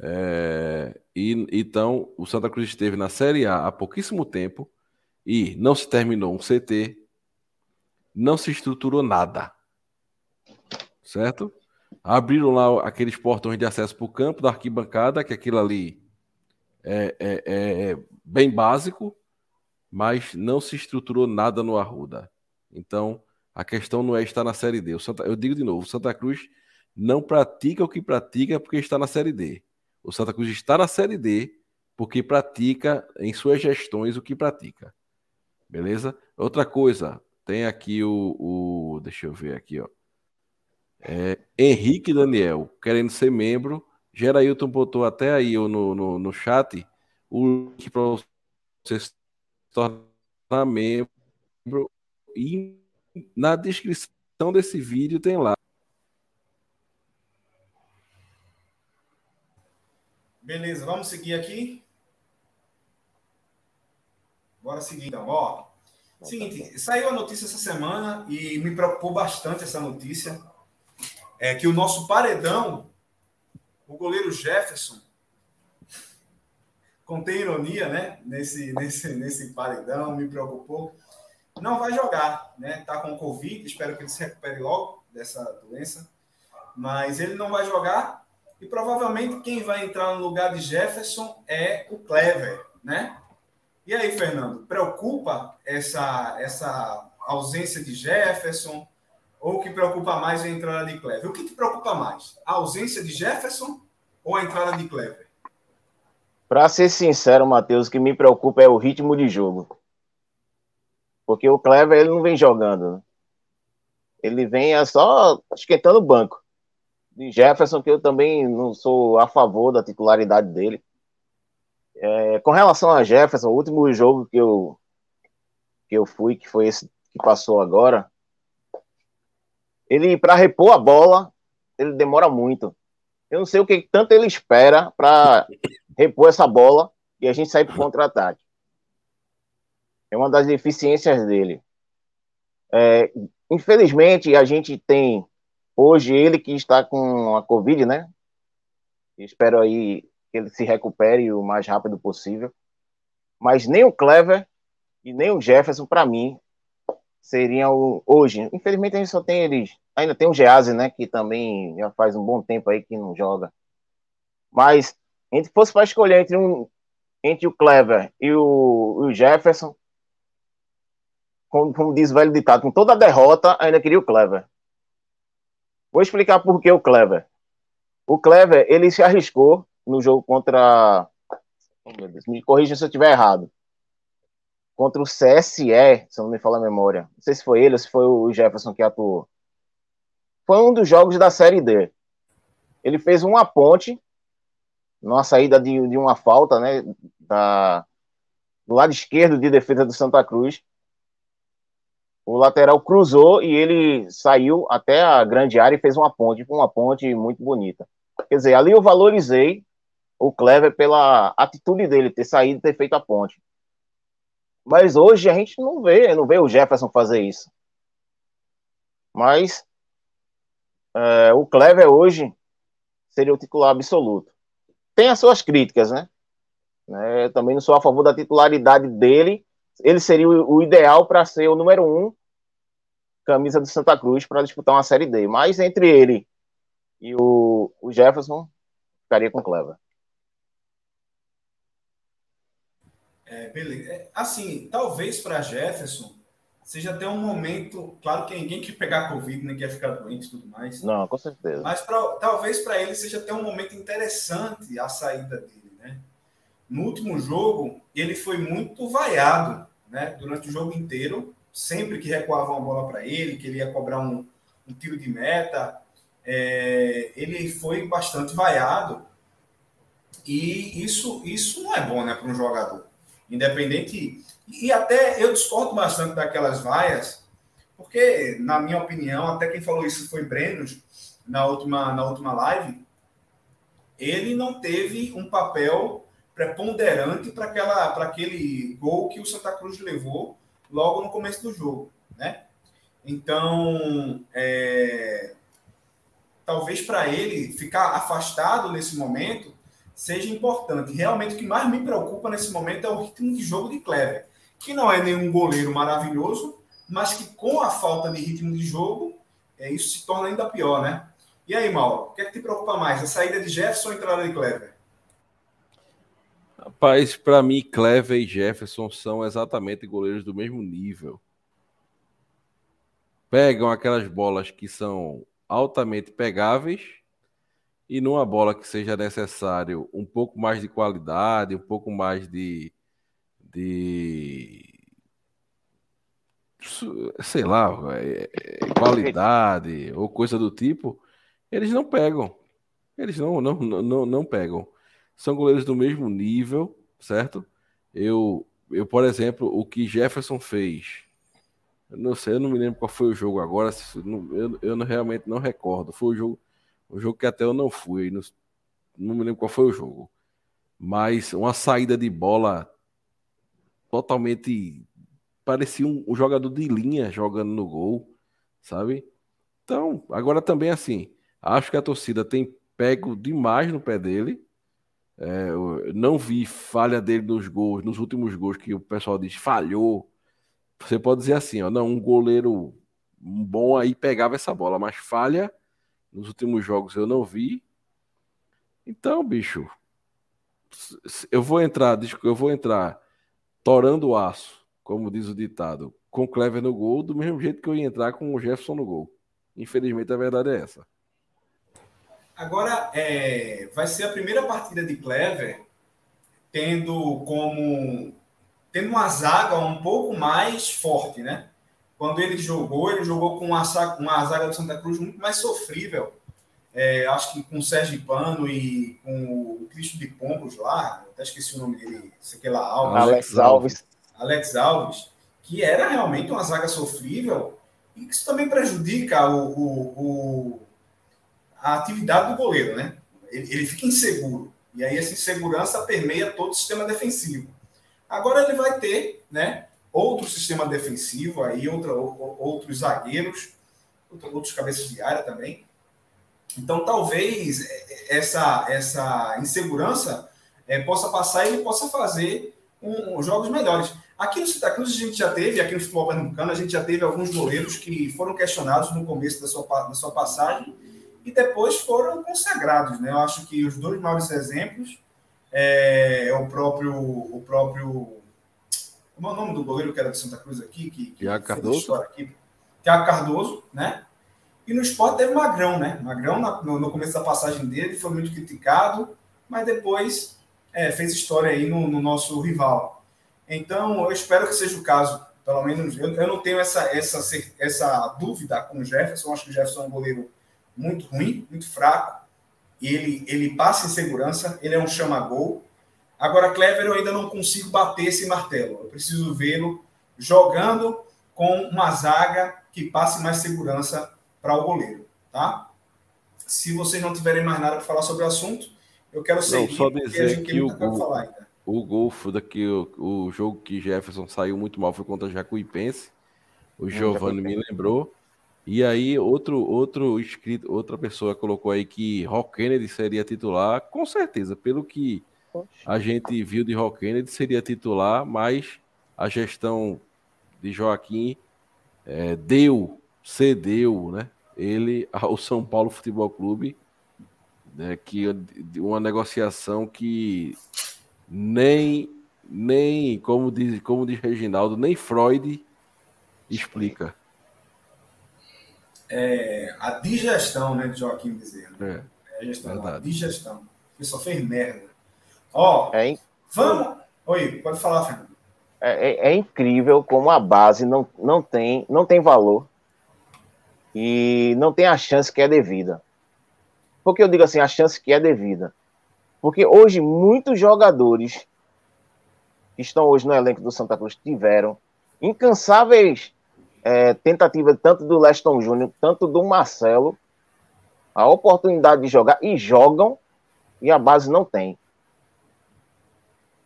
S3: É, e, então, o Santa Cruz esteve na Série A há pouquíssimo tempo e não se terminou um CT, não se estruturou nada. Certo? Abriram lá aqueles portões de acesso para o campo da arquibancada, que aquilo ali é, é, é, é bem básico, mas não se estruturou nada no Arruda. Então, a questão não é estar na Série D. Santa, eu digo de novo, o Santa Cruz não pratica o que pratica porque está na Série D. O Santa Cruz está na Série D porque pratica em suas gestões o que pratica. Beleza? Outra coisa, tem aqui o, o deixa eu ver aqui, ó. É, Henrique Daniel, querendo ser membro. Gerailton botou até aí no, no, no chat o link para vocês tornar membro e na descrição desse vídeo tem lá.
S1: Beleza, vamos seguir aqui. Bora seguir então. Ó, seguinte, saiu a notícia essa semana e me preocupou bastante essa notícia. É que o nosso paredão, o goleiro Jefferson, contém ironia, né? Nesse, nesse, nesse paredão, me preocupou. Não vai jogar, né? Tá com Covid, espero que ele se recupere logo dessa doença. Mas ele não vai jogar e provavelmente quem vai entrar no lugar de Jefferson é o Clever, né? E aí, Fernando, preocupa essa, essa ausência de Jefferson ou o que preocupa mais é a entrada de Clever? O que te preocupa mais? A ausência de Jefferson ou a entrada de Clever?
S2: Para ser sincero, Matheus, o que me preocupa é o ritmo de jogo. Porque o Clever ele não vem jogando. Né? Ele vem é só esquentando o banco. De Jefferson, que eu também não sou a favor da titularidade dele. É, com relação a Jefferson, o último jogo que eu, que eu fui, que foi esse que passou agora, ele, para repor a bola, ele demora muito. Eu não sei o que tanto ele espera para repor essa bola e a gente sair para contra-ataque. É uma das deficiências dele. É, infelizmente, a gente tem hoje ele que está com a Covid, né? Espero aí que ele se recupere o mais rápido possível. Mas nem o Clever e nem o Jefferson, para mim, seriam hoje. Infelizmente, a gente só tem eles Ainda tem o Gease, né? Que também já faz um bom tempo aí que não joga. Mas, a gente fosse para escolher entre, um, entre o Clever e o, o Jefferson, como, como, diz o velho ditado, com toda a derrota, ainda queria o Clever. Vou explicar por que o Clever. O Clever, ele se arriscou no jogo contra. Oh, Deus, me corrija se eu estiver errado. Contra o CSE, se não me falar a memória. Não sei se foi ele ou se foi o Jefferson que atuou foi um dos jogos da Série D. Ele fez uma ponte, numa saída de, de uma falta, né, da, do lado esquerdo de defesa do Santa Cruz. O lateral cruzou e ele saiu até a grande área e fez uma ponte, uma ponte muito bonita. Quer dizer, ali eu valorizei o Clever pela atitude dele, ter saído e ter feito a ponte. Mas hoje a gente não vê, não vê o Jefferson fazer isso. Mas é, o Clever hoje seria o titular absoluto. Tem as suas críticas, né? né? Também não sou a favor da titularidade dele. Ele seria o, o ideal para ser o número um camisa do Santa Cruz para disputar uma Série D. Mas entre ele e o, o Jefferson, ficaria com o Clever.
S1: É, beleza. É, assim, talvez para Jefferson seja até um momento, claro que ninguém quer pegar Covid, nem quer ficar doente e tudo mais.
S2: Não, com certeza.
S1: Mas pra, talvez para ele seja até um momento interessante a saída dele, né? no último jogo, ele foi muito vaiado, né? Durante o jogo inteiro, sempre que recuava uma bola para ele, que ele ia cobrar um, um tiro de meta, é, ele foi bastante vaiado. E isso, isso não é bom né, para um jogador. Independente. E até eu discordo bastante daquelas vaias, porque, na minha opinião, até quem falou isso foi Brenos, na última, na última live, ele não teve um papel preponderante para aquele gol que o Santa Cruz levou logo no começo do jogo, né? Então, é, talvez para ele ficar afastado nesse momento seja importante. Realmente o que mais me preocupa nesse momento é o ritmo de jogo de Clever, que não é nenhum goleiro maravilhoso, mas que com a falta de ritmo de jogo, é, isso se torna ainda pior, né? E aí, Mauro, o que é que te preocupa mais? A saída de Jefferson ou a entrada de Clever?
S3: Rapaz, para mim, Clever e Jefferson são exatamente goleiros do mesmo nível. Pegam aquelas bolas que são altamente pegáveis e numa bola que seja necessário um pouco mais de qualidade, um pouco mais de, de sei lá, é, é, qualidade ou coisa do tipo, eles não pegam. Eles não, não, não, não pegam. São goleiros do mesmo nível, certo? Eu, eu, por exemplo, o que Jefferson fez, não sei, eu não me lembro qual foi o jogo agora, eu, eu realmente não recordo. Foi o jogo, o jogo que até eu não fui, não, não me lembro qual foi o jogo. Mas uma saída de bola totalmente parecia um, um, jogador de linha jogando no gol, sabe? Então, agora também assim, acho que a torcida tem pego demais no pé dele. É, não vi falha dele nos gols, nos últimos gols que o pessoal diz falhou. Você pode dizer assim, ó, não, um goleiro bom aí pegava essa bola, mas falha nos últimos jogos eu não vi. Então, bicho, eu vou entrar, eu vou entrar torando o aço como diz o ditado, com Clever no gol, do mesmo jeito que eu ia entrar com o Jefferson no gol. Infelizmente, a verdade é essa.
S1: Agora, é, vai ser a primeira partida de Clever tendo como tendo uma zaga um pouco mais forte, né? Quando ele jogou, ele jogou com uma, uma zaga do Santa Cruz muito mais sofrível. É, acho que com o Sérgio Pano e com o Cristo de Pombos lá, até esqueci o nome dele, sei que lá,
S2: Alves. Alex Alves.
S1: Alex Alves, que era realmente uma zaga sofrível e que isso também prejudica o, o, o a atividade do goleiro, né? Ele, ele, fica inseguro. E aí essa insegurança permeia todo o sistema defensivo. Agora ele vai ter, né, outro sistema defensivo aí, outra, outros zagueiros, outros cabeças de área também. Então talvez essa essa insegurança é, possa passar e ele possa fazer um, um, jogos melhores. Aqui no Santa Cruz a gente já teve, aqui no futebol pernambucano, a gente já teve alguns goleiros que foram questionados no começo da sua, da sua passagem e depois foram consagrados. Né? Eu acho que os dois maiores exemplos é, é o próprio. O próprio como é o nome do goleiro que era de Santa Cruz aqui? Que, que
S3: Tiago Cardoso.
S1: Aqui? Tiago Cardoso, né? E no esporte teve Magrão, né? Magrão, no, no, começo da passagem dele, foi muito criticado, mas depois é, fez história aí no, no nosso rival. Então, eu espero que seja o caso. Pelo menos, eu, eu não tenho essa, essa, essa dúvida com o Jefferson. Acho que o Jefferson é um goleiro muito ruim, muito fraco. Ele, ele passa em segurança, ele é um chama-gol. Agora, Clever, eu ainda não consigo bater esse martelo. Eu preciso vê-lo jogando com uma zaga que passe mais segurança para o goleiro, tá? Se vocês não tiverem mais nada para falar sobre o assunto, eu quero seguir,
S3: não, só dizer que o,
S1: falar ainda
S3: o gol daqui, o, o jogo que Jefferson saiu muito mal foi contra Jacuipense. O Giovanni me lembrou. E aí, outro, outro inscrito, outra pessoa colocou aí que Rock Kennedy seria titular. Com certeza, pelo que a gente viu de Rock Kennedy, seria titular, mas a gestão de Joaquim é, deu, cedeu, né? Ele ao São Paulo Futebol Clube, né, que uma negociação que nem, nem como, diz, como diz Reginaldo, nem Freud explica.
S1: É, a digestão né, de Joaquim Bezerra.
S3: É,
S1: é a, gestão, a digestão. Ele só fez merda. Ó,
S2: é,
S1: Vamos. Oi, pode falar, Fernando.
S2: É, é, é, incrível como a base não, não, tem, não tem valor e não tem a chance que é devida. Por que eu digo assim, a chance que é devida? Porque hoje muitos jogadores que estão hoje no elenco do Santa Cruz tiveram incansáveis é, tentativas, tanto do Leston Júnior, tanto do Marcelo, a oportunidade de jogar e jogam e a base não tem.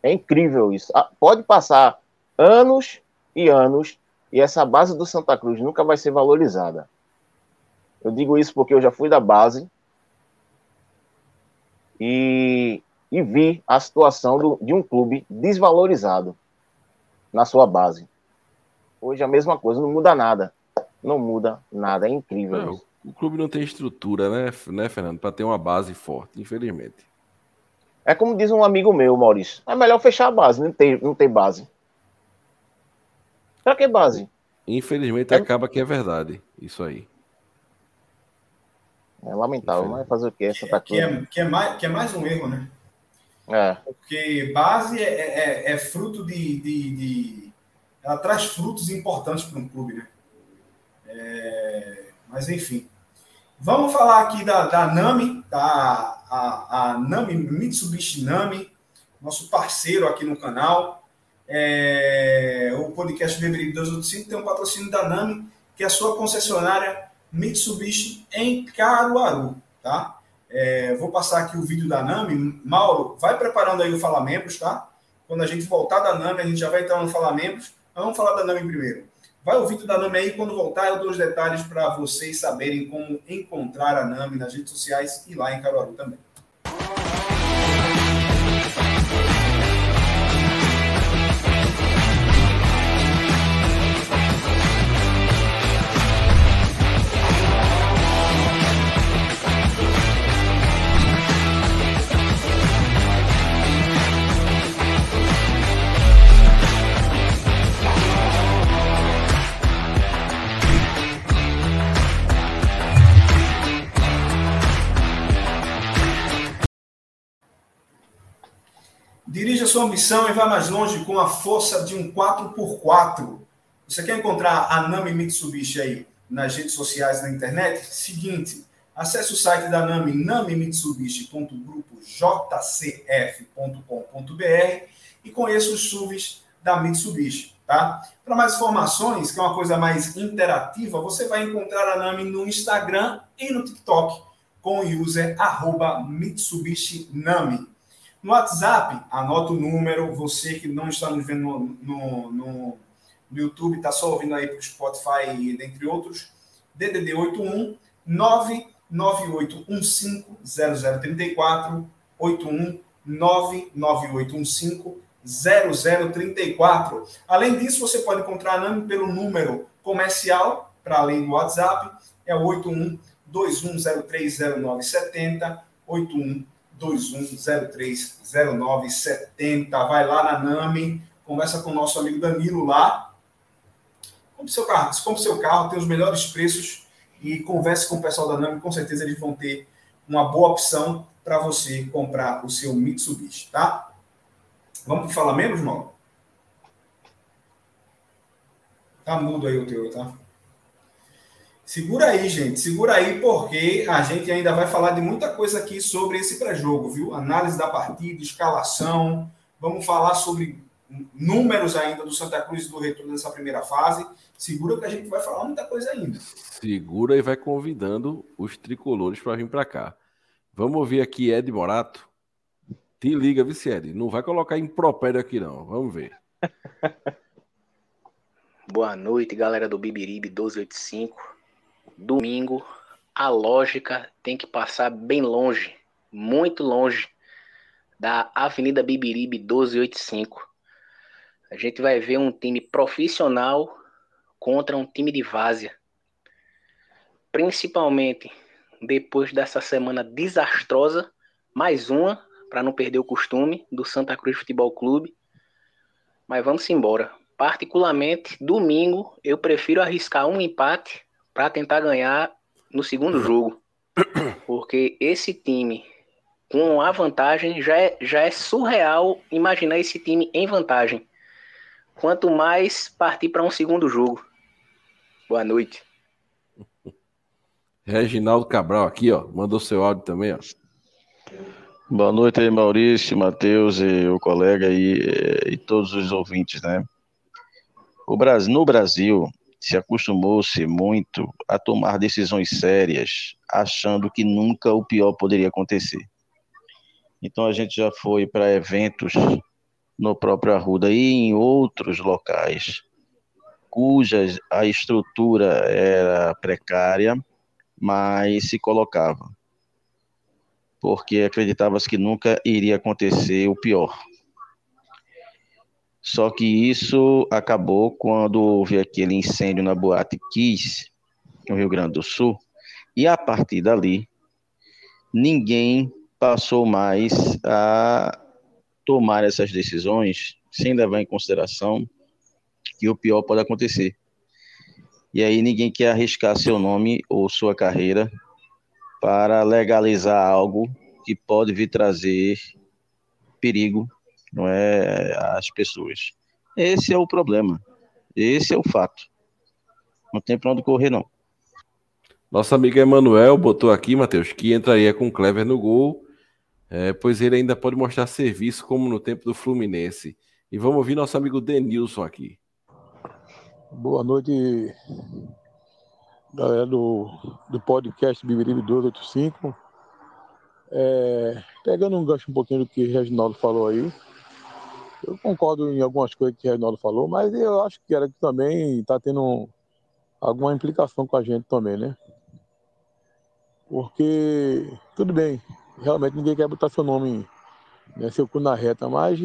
S2: É incrível isso. Ah, pode passar anos e anos e essa base do Santa Cruz nunca vai ser valorizada. Eu digo isso porque eu já fui da base e, e vi a situação do, de um clube desvalorizado na sua base. Hoje a mesma coisa, não muda nada. Não muda nada, é incrível. É,
S3: o clube não tem estrutura, né, né Fernando, para ter uma base forte, infelizmente.
S2: É como diz um amigo meu, Maurício. É melhor fechar a base, não tem, não tem base. Pra que base?
S3: Infelizmente é... acaba que é verdade, isso aí.
S2: É lamentável, mas fazer o quê?
S1: Santa Cruz. Que é, que, é mais, que é mais um erro, né?
S2: É.
S1: Porque base é, é, é fruto de, de, de, Ela traz frutos importantes para um clube, né? É, mas enfim. Vamos falar aqui da, da Nami, tá? A, a Nami, Mitsubishi Nami, nosso parceiro aqui no canal. É, o podcast Beberibe 285 tem um patrocínio da Nami, que é a sua concessionária Mitsubishi em Caruaru, tá? É, vou passar aqui o vídeo da Nami. Mauro, vai preparando aí o Fala Membros, tá? Quando a gente voltar da Nami, a gente já vai entrar no Fala Membros. Vamos falar da Nami primeiro. Vai o vídeo da Nami aí, quando voltar eu dou os detalhes para vocês saberem como encontrar a Nami nas redes sociais e lá em Caruaru também. Dirija sua ambição e vá mais longe com a força de um 4x4. Você quer encontrar a Nami Mitsubishi aí nas redes sociais na internet? Seguinte, acesse o site da Nami, namimitsubishi.grupojcf.com.br e conheça os SUVs da Mitsubishi, tá? Para mais informações, que é uma coisa mais interativa, você vai encontrar a Nami no Instagram e no TikTok com o user arroba Mitsubishi Nami. No WhatsApp, anota o número. Você que não está nos vendo no, no, no, YouTube, está só ouvindo aí para o Spotify, dentre outros. DDD 81 99815 0034 81 99815 0034. Além disso, você pode encontrar a NAMI pelo número comercial, para além do WhatsApp, é o 81 21030970 81 21030970. Vai lá na NAMI, conversa com o nosso amigo Danilo lá. Compre seu carro, compre seu carro, tem os melhores preços e converse com o pessoal da NAMI, com certeza eles vão ter uma boa opção para você comprar o seu Mitsubishi, tá? Vamos falar menos, Mauro? Tá mudo aí o teu, tá? Segura aí, gente, segura aí, porque a gente ainda vai falar de muita coisa aqui sobre esse pré-jogo, viu? Análise da partida, escalação, vamos falar sobre números ainda do Santa Cruz e do retorno nessa primeira fase. Segura que a gente vai falar muita coisa ainda.
S3: Segura e vai convidando os tricolores para vir para cá. Vamos ouvir aqui Ed Morato. Te liga, vice Ed. Não vai colocar impropério aqui, não. Vamos ver. (laughs)
S7: Boa noite, galera do Bibiribe 1285 domingo, a lógica tem que passar bem longe, muito longe da Avenida Bibiribe 1285. A gente vai ver um time profissional contra um time de várzea. Principalmente depois dessa semana desastrosa, mais uma, para não perder o costume, do Santa Cruz Futebol Clube. Mas vamos embora. Particularmente, domingo, eu prefiro arriscar um empate para tentar ganhar no segundo jogo. Porque esse time com a vantagem, já é, já é surreal imaginar esse time em vantagem. Quanto mais partir para um segundo jogo. Boa noite. (laughs)
S3: Reginaldo Cabral aqui, ó, mandou seu áudio também, ó.
S8: Boa noite aí, Maurício, Matheus e o colega e, e todos os ouvintes, né? O Brasil, no Brasil, se acostumou-se muito a tomar decisões sérias, achando que nunca o pior poderia acontecer. Então a gente já foi para eventos no próprio Arruda e em outros locais cuja a estrutura era precária, mas se colocava porque acreditava-se que nunca iria acontecer o pior. Só que isso acabou quando houve aquele incêndio na Boate Kiss, no Rio Grande do Sul, e a partir dali, ninguém passou mais a tomar essas decisões sem levar em consideração que o pior pode acontecer. E aí ninguém quer arriscar seu nome ou sua carreira para legalizar algo que pode vir trazer perigo não é, às pessoas. Esse é o problema. Esse é o fato. Não tem para onde correr, não.
S3: Nosso amigo Emanuel botou aqui, Matheus, que entraria com o Clever no gol, é, pois ele ainda pode mostrar serviço como no tempo do Fluminense. E vamos ouvir nosso amigo Denilson aqui.
S9: Boa noite, galera do, do podcast Bibiribe 285. É, pegando um gancho um pouquinho do que o Reginaldo falou aí, eu concordo em algumas coisas que o Reginaldo falou, mas eu acho que era que também está tendo alguma implicação com a gente também, né? Porque, tudo bem, realmente ninguém quer botar seu nome, né, seu cu na reta, mas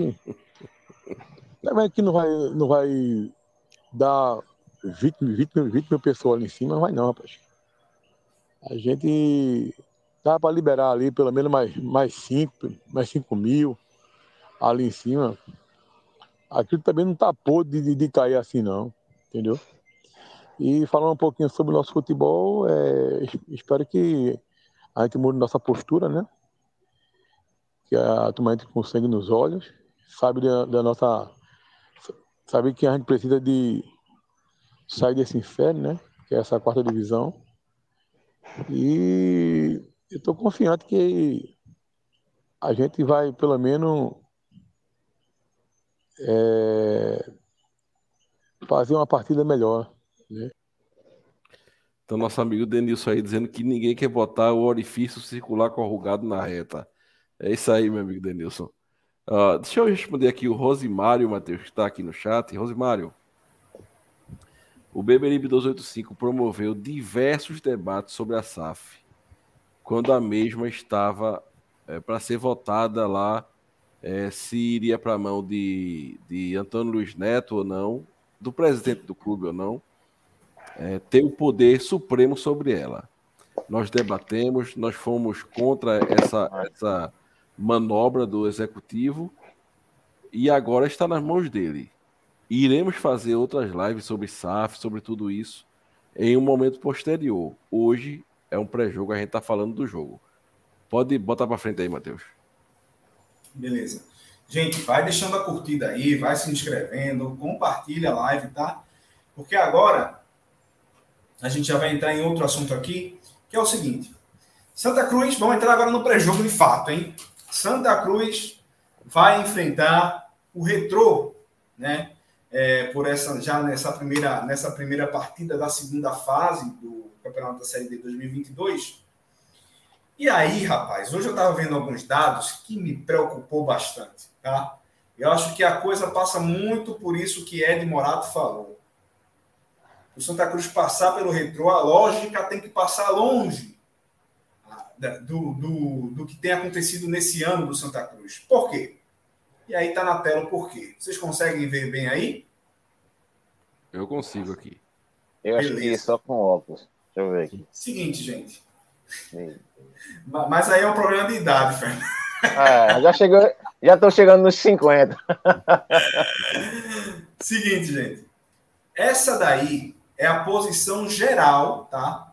S9: também que não vai, não vai dar 20, 20, 20 mil pessoas ali em cima, não vai não, rapaz. A gente dá para liberar ali pelo menos mais, mais 5, mais 5 mil ali em cima. Aquilo também não tá podre de, de cair assim não, entendeu? E falando um pouquinho sobre o nosso futebol, é, espero que a gente mude nossa postura, né? Que a turma entre com sangue nos olhos, sabe da, da nossa. Sabe que a gente precisa de sair desse inferno, né? Que é essa quarta divisão. E eu estou confiante que a gente vai, pelo menos, é, fazer uma partida melhor. Né?
S3: Então, nosso amigo Denilson aí dizendo que ninguém quer botar o orifício circular corrugado na reta. É isso aí, meu amigo Denilson. Uh, deixa eu responder aqui o Rosimário, Matheus, que está aqui no chat. Rosimário, o Beberibe 285 promoveu diversos debates sobre a SAF, quando a mesma estava é, para ser votada lá, é, se iria para a mão de, de Antônio Luiz Neto ou não, do presidente do clube ou não, é, ter o poder supremo sobre ela. Nós debatemos, nós fomos contra essa, essa manobra do executivo e agora está nas mãos dele iremos fazer outras lives sobre SAF, sobre tudo isso, em um momento posterior. Hoje é um pré-jogo, a gente está falando do jogo. Pode botar para frente aí, Matheus.
S1: Beleza. Gente, vai deixando a curtida aí, vai se inscrevendo, compartilha a live, tá? Porque agora a gente já vai entrar em outro assunto aqui, que é o seguinte. Santa Cruz, vamos entrar agora no pré-jogo de fato, hein? Santa Cruz vai enfrentar o Retrô, né? é, por essa já nessa primeira nessa primeira partida da segunda fase do Campeonato da Série D 2022. E aí, rapaz, hoje eu estava vendo alguns dados que me preocupou bastante, tá? Eu acho que a coisa passa muito por isso que Ed Morato falou. O Santa Cruz passar pelo retrô, a lógica tem que passar longe do, do, do que tem acontecido nesse ano do Santa Cruz. Por quê? E aí tá na tela o porquê. Vocês conseguem ver bem aí?
S3: Eu consigo aqui.
S2: Eu acho Beleza. que só com óculos. Deixa eu ver aqui.
S1: Seguinte, gente. Mas aí é um problema de idade, Fernando.
S2: Ah, já chegou, já estou chegando nos 50.
S1: Seguinte, gente. Essa daí é a posição geral, tá?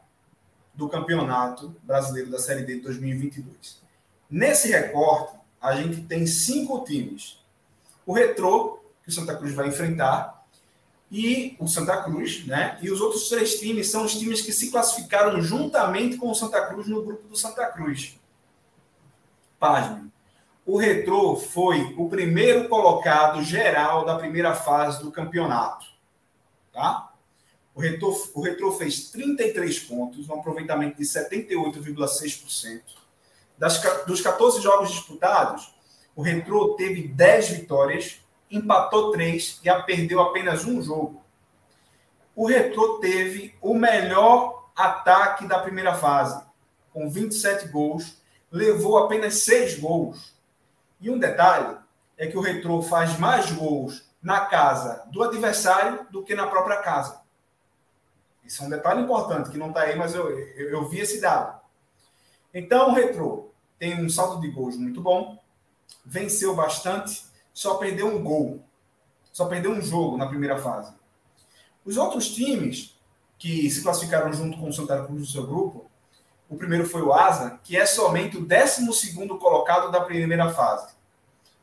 S1: Do campeonato brasileiro da Série D de 2022. Nesse recorte, a gente tem cinco times. O Retrô, que o Santa Cruz vai enfrentar, e o Santa Cruz, né? E os outros três times são os times que se classificaram juntamente com o Santa Cruz no grupo do Santa Cruz. Página. O Retrô foi o primeiro colocado geral da primeira fase do campeonato. Tá? O Retrô, o Retrô fez 33 pontos, um aproveitamento de 78,6%. Das, dos 14 jogos disputados, o Retrô teve 10 vitórias, empatou 3 e a perdeu apenas um jogo. O Retrô teve o melhor ataque da primeira fase, com 27 gols, levou apenas 6 gols. E um detalhe é que o Retrô faz mais gols na casa do adversário do que na própria casa. Isso é um detalhe importante que não está aí, mas eu, eu, eu, vi esse dado. Então, o Retrô tem um saldo de gols muito bom, venceu bastante, só perdeu um gol, só perdeu um jogo na primeira fase. Os outros times que se classificaram junto com o Santa Cruz no seu grupo, o primeiro foi o Asa, que é somente o 12 colocado da primeira fase.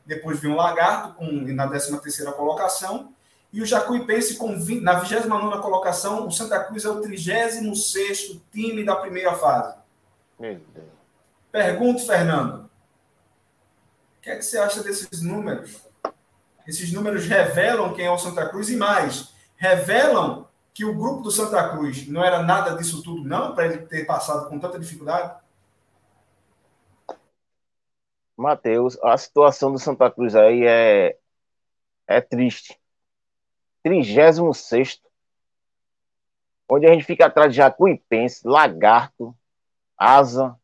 S1: Depois vem o Lagarto, com, na 13 colocação. E o Jacuipense, com 20, na 29 colocação. O Santa Cruz é o 36 time da primeira fase. Pergunto, Fernando. Que é que você acha desses números? Esses números revelam quem é o Santa Cruz e mais, revelam que o grupo do Santa Cruz não era nada disso tudo, não, para ele ter passado com tanta dificuldade?
S2: Matheus, a situação do Santa Cruz aí é, é triste. 36 onde a gente fica atrás de Jacuipense, Lagarto, Asa,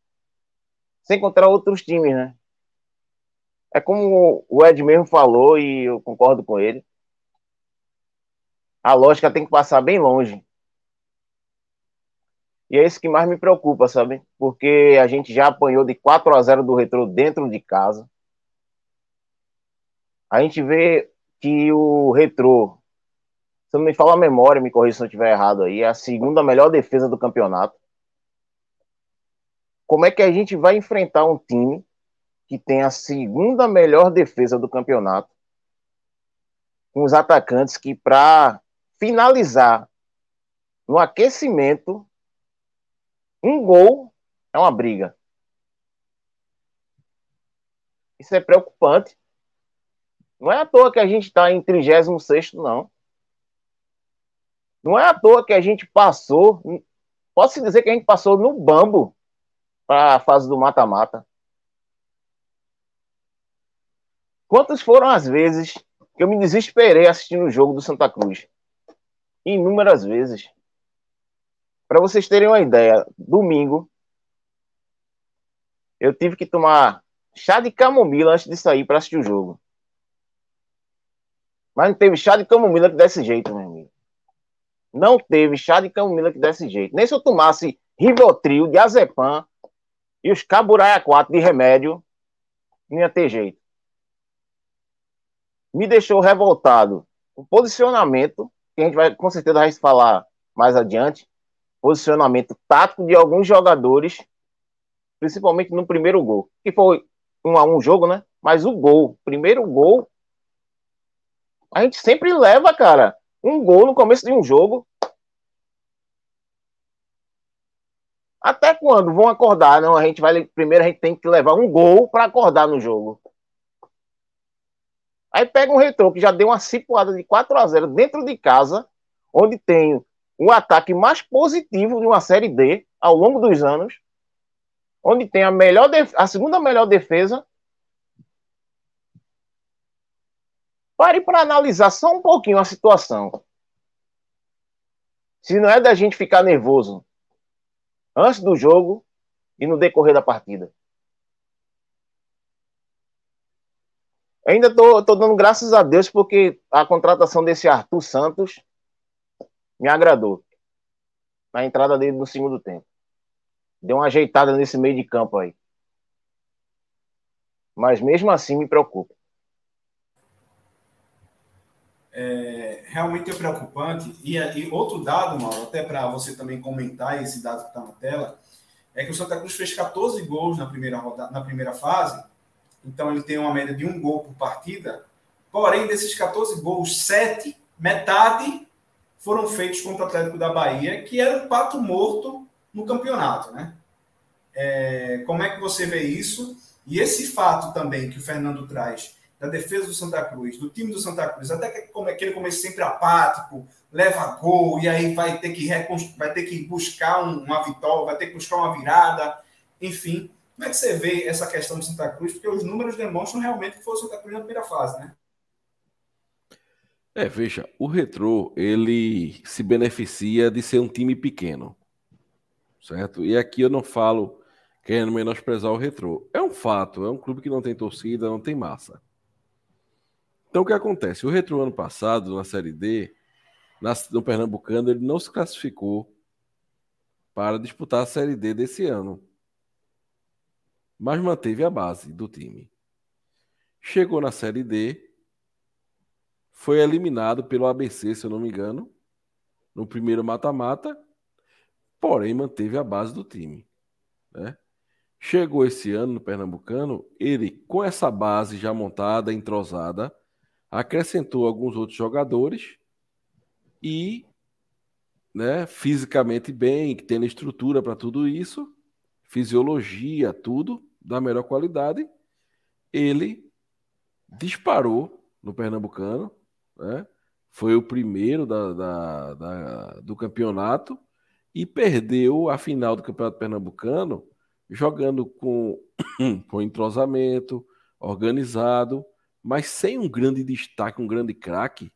S2: sem encontrar outros times, né? É como o Ed mesmo falou, e eu concordo com ele. A lógica tem que passar bem longe. E é isso que mais me preocupa, sabe? Porque a gente já apanhou de 4 a 0 do Retro dentro de casa. A gente vê que o Retro, se não me fala a memória, me corrija se eu estiver errado aí, é a segunda melhor defesa do campeonato. Como é que a gente vai enfrentar um time que tem a segunda melhor defesa do campeonato? Com os atacantes que, para finalizar no aquecimento, um gol é uma briga. Isso é preocupante. Não é à toa que a gente está em 36, não. Não é à toa que a gente passou. Posso dizer que a gente passou no bambo para a fase do mata-mata. Quantas foram as vezes que eu me desesperei assistindo o jogo do Santa Cruz? Inúmeras vezes. Para vocês terem uma ideia, domingo eu tive que tomar chá de camomila antes de sair para assistir o jogo. Mas não teve chá de camomila que desse jeito, meu amigo. Não teve chá de camomila que desse jeito. Nem se eu tomasse Rivotril, Diazepam e os Caburaia 4 de remédio, não ia ter jeito. Me deixou revoltado o posicionamento, que a gente vai com certeza vai falar mais adiante, posicionamento tático de alguns jogadores, principalmente no primeiro gol, que foi um a um jogo, né? Mas o gol, primeiro gol, a gente sempre leva, cara, um gol no começo de um jogo. Até quando vão acordar? Não, a gente vai primeiro a gente tem que levar um gol para acordar no jogo. Aí pega um retrô que já deu uma cipuada de 4 a 0 dentro de casa, onde tem o ataque mais positivo de uma série D ao longo dos anos, onde tem a melhor a segunda melhor defesa. Pare para analisar só um pouquinho a situação. Se não é da gente ficar nervoso antes do jogo e no decorrer da partida. Ainda estou dando graças a Deus porque a contratação desse Arthur Santos me agradou. Na entrada dele no segundo tempo. Deu uma ajeitada nesse meio de campo aí. Mas mesmo assim me preocupa.
S1: É, realmente é preocupante. E, e outro dado, Mauro, até para você também comentar esse dado que está na tela, é que o Santa Cruz fez 14 gols na primeira, rodada, na primeira fase, então ele tem uma média de um gol por partida. Porém, desses 14 gols, 7, metade foram feitos contra o Atlético da Bahia, que era um pato morto no campeonato, né? É, como é que você vê isso? E esse fato também que o Fernando traz da defesa do Santa Cruz, do time do Santa Cruz, até que aquele começo sempre apático, leva gol e aí vai ter que vai ter que buscar uma vitória, vai ter que buscar uma virada, enfim. Como é que você vê essa questão do Santa Cruz? Porque os números demonstram realmente que foi o Santa Cruz na primeira fase, né?
S3: É, veja, o Retrô, ele se beneficia de ser um time pequeno, certo? E aqui eu não falo querendo menosprezar o Retrô. É um fato, é um clube que não tem torcida, não tem massa. Então o que acontece? O Retrô ano passado, na Série D, no Pernambucano, ele não se classificou para disputar a Série D desse ano. Mas manteve a base do time. Chegou na Série D, foi eliminado pelo ABC, se eu não me engano, no primeiro mata-mata, porém manteve a base do time. Né? Chegou esse ano no Pernambucano, ele, com essa base já montada, entrosada, acrescentou alguns outros jogadores e, né, fisicamente bem, tendo estrutura para tudo isso, fisiologia, tudo da melhor qualidade, ele disparou no Pernambucano né? Foi o primeiro da, da, da, do campeonato e perdeu a final do Campeonato Pernambucano jogando com, (clears throat) com entrosamento, organizado, mas sem um grande destaque, um grande craque,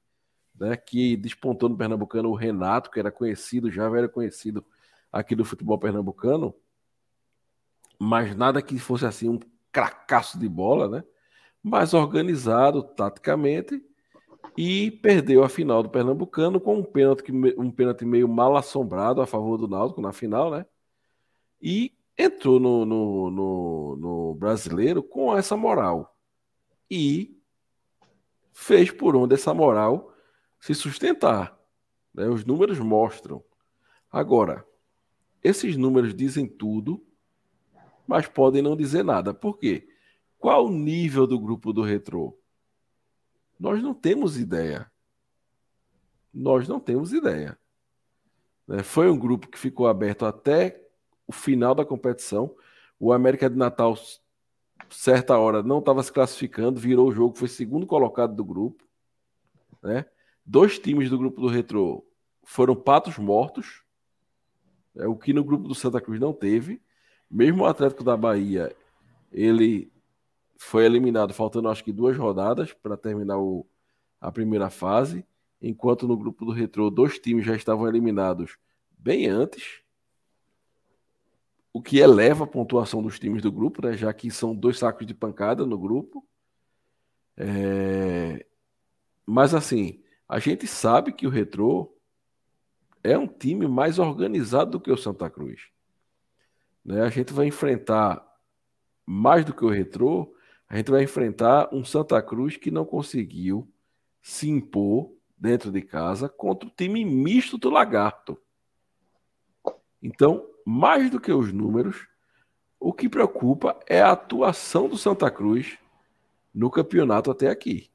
S3: né, que despontou no Pernambucano o Renato, que era conhecido, já era conhecido aqui do futebol pernambucano, mas nada que fosse assim um cracaço de bola, né? Mas organizado taticamente e perdeu a final do Pernambucano com um pênalti, um pênalti meio mal assombrado a favor do Náutico na final, né? E entrou no, no, no, no brasileiro com essa moral. E fez por onde essa moral se sustentar. Né? Os números mostram. Agora, esses números dizem tudo, mas podem não dizer nada. Por quê? Qual o nível do grupo do Retrô? Nós não temos ideia. Nós não temos ideia. Né? Foi um grupo que ficou aberto até o final da competição. O América de Natal, certa hora, não estava se classificando, virou o jogo, foi segundo colocado do grupo. Né? Dois times do grupo do Retro foram patos mortos, é, o que no grupo do Santa Cruz não teve. Mesmo o Atlético da Bahia, ele foi eliminado faltando acho que duas rodadas para terminar o, a primeira fase, enquanto no grupo do Retrô dois times já estavam eliminados bem antes, o que eleva a pontuação dos times do grupo, né, já que são dois sacos de pancada no grupo. É... Mas assim, a gente sabe que o Retrô é um time mais organizado do que o Santa Cruz. Né? A gente vai enfrentar mais do que o Retrô a gente vai enfrentar um Santa Cruz que não conseguiu se impor dentro de casa contra o time misto do Lagarto. Então, mais do que os números, o que preocupa é a atuação do Santa Cruz no campeonato até aqui.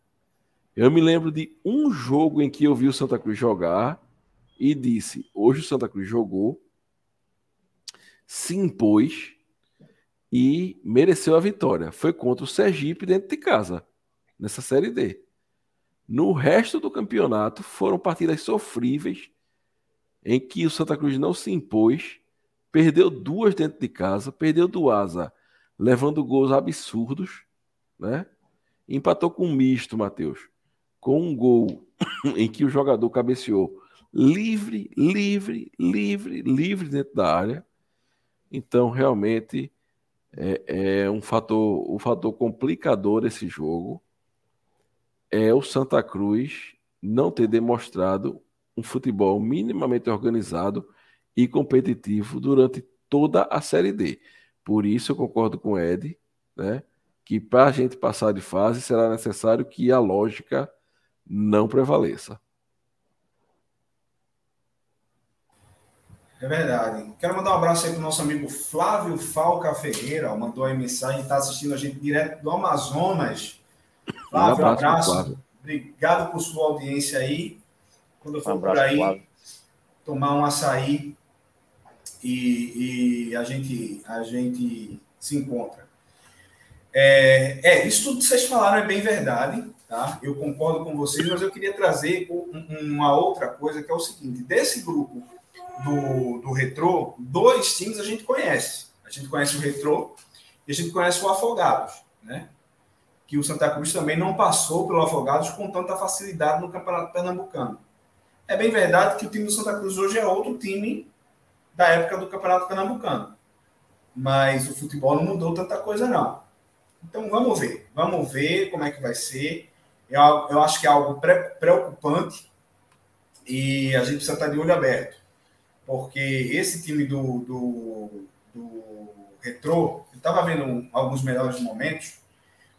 S3: Eu me lembro de um jogo em que eu vi o Santa Cruz jogar e disse: hoje o Santa Cruz jogou, se impôs e mereceu a vitória. Foi contra o Sergipe dentro de casa, nessa Série D. No resto do campeonato, foram partidas sofríveis, em que o Santa Cruz não se impôs, perdeu duas dentro de casa, perdeu do Asa, levando gols absurdos, né? Empatou com um misto, Matheus, com um gol (coughs) em que o jogador cabeceou livre, livre, livre, livre dentro da área. Então, realmente, é, é um fator, o fator complicador desse jogo é o Santa Cruz não ter demonstrado um futebol minimamente organizado e competitivo durante toda a Série D. Por isso eu concordo com o Ed, né, que para a gente passar de fase será necessário que a lógica não prevaleça.
S1: É verdade. Quero mandar um abraço aí para o nosso amigo Flávio Falca Ferreira. Mandou aí mensagem, está assistindo a gente direto do Amazonas. Flávio, um abraço. abraço. Flávio. Obrigado por sua audiência aí. Quando eu for um por aí, Flávio. tomar um açaí e, e, a, gente, a gente se encontra. É, é, isso tudo que vocês falaram é bem verdade, tá? Eu concordo com vocês, mas eu queria trazer uma outra coisa que é o seguinte: desse grupo do, do Retrô, dois times a gente conhece. A gente conhece o Retrô e a gente conhece o Afogados, né? Que o Santa Cruz também não passou pelo Afogados com tanta facilidade no Campeonato Pernambucano. É bem verdade que o time do Santa Cruz hoje é outro time da época do Campeonato Pernambucano. Mas o futebol não mudou tanta coisa, não. Então vamos ver. Vamos ver como é que vai ser. Eu, eu acho que é algo preocupante e a gente precisa estar de olho aberto porque esse time do, do, do eu estava vendo alguns melhores momentos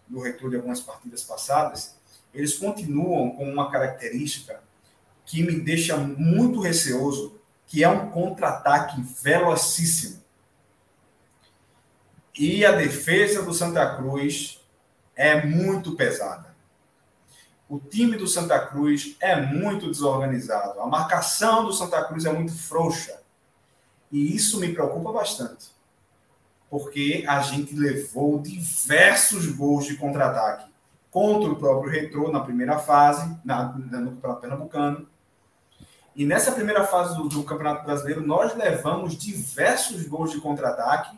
S1: do Retrô de algumas partidas passadas, eles continuam com uma característica que me deixa muito receoso, que é um contra-ataque velocíssimo. E a defesa do Santa Cruz é muito pesada. O time do Santa Cruz é muito desorganizado. A marcação do Santa Cruz é muito frouxa. E isso me preocupa bastante. Porque a gente levou diversos gols de contra-ataque contra o próprio Retrô na primeira fase, na, no Campeonato Pernambucano. E nessa primeira fase do, do Campeonato Brasileiro, nós levamos diversos gols de contra-ataque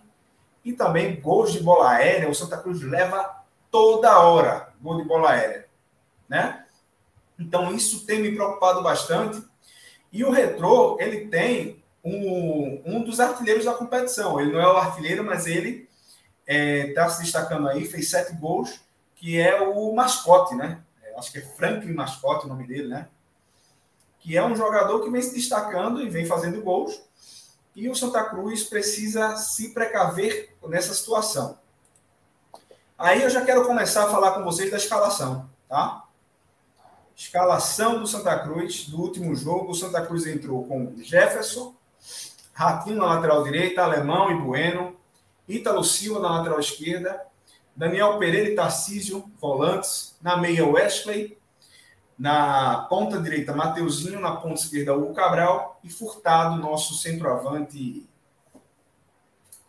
S1: e também gols de bola aérea. O Santa Cruz leva toda hora gol de bola aérea né? Então isso tem me preocupado bastante. E o Retrô, ele tem um, um dos artilheiros da competição. Ele não é o artilheiro, mas ele está é, tá se destacando aí, fez sete gols, que é o mascote, né? É, acho que é Franklin Mascote o nome dele, né? Que é um jogador que vem se destacando e vem fazendo gols. E o Santa Cruz precisa se precaver nessa situação. Aí eu já quero começar a falar com vocês da escalação, tá? Escalação do Santa Cruz do último jogo. O Santa Cruz entrou com Jefferson, Ratinho na lateral direita, Alemão e Bueno, Ítalo Silva na lateral esquerda, Daniel Pereira e Tarcísio, volantes, na meia Wesley, na ponta direita Mateuzinho, na ponta esquerda Hugo Cabral e Furtado, nosso centroavante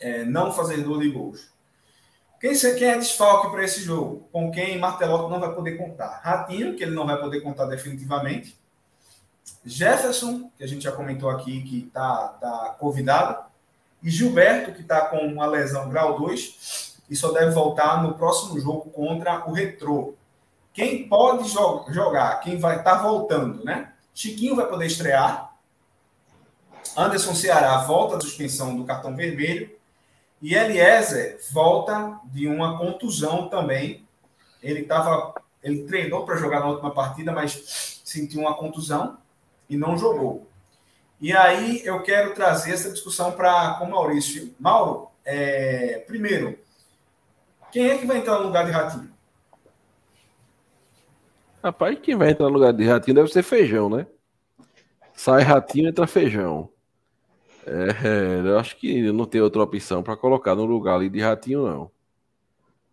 S1: é, não fazedor de gols. Quem, quem é desfalque para esse jogo? Com quem Martelotti não vai poder contar? Ratinho, que ele não vai poder contar definitivamente. Jefferson, que a gente já comentou aqui, que está tá convidado. E Gilberto, que está com uma lesão grau 2 e só deve voltar no próximo jogo contra o Retrô. Quem pode jo jogar, quem vai estar tá voltando, né? Chiquinho vai poder estrear. Anderson Ceará volta da suspensão do cartão vermelho. E Eliezer volta de uma contusão também. Ele estava, ele treinou para jogar na última partida, mas sentiu uma contusão e não jogou. E aí eu quero trazer essa discussão para com Maurício. Mauro, é, primeiro, quem é que vai entrar no lugar de Ratinho?
S3: Rapaz, quem vai entrar no lugar de Ratinho deve ser Feijão, né? Sai Ratinho, entra Feijão. É, eu acho que não tem outra opção para colocar no lugar ali de Ratinho, não.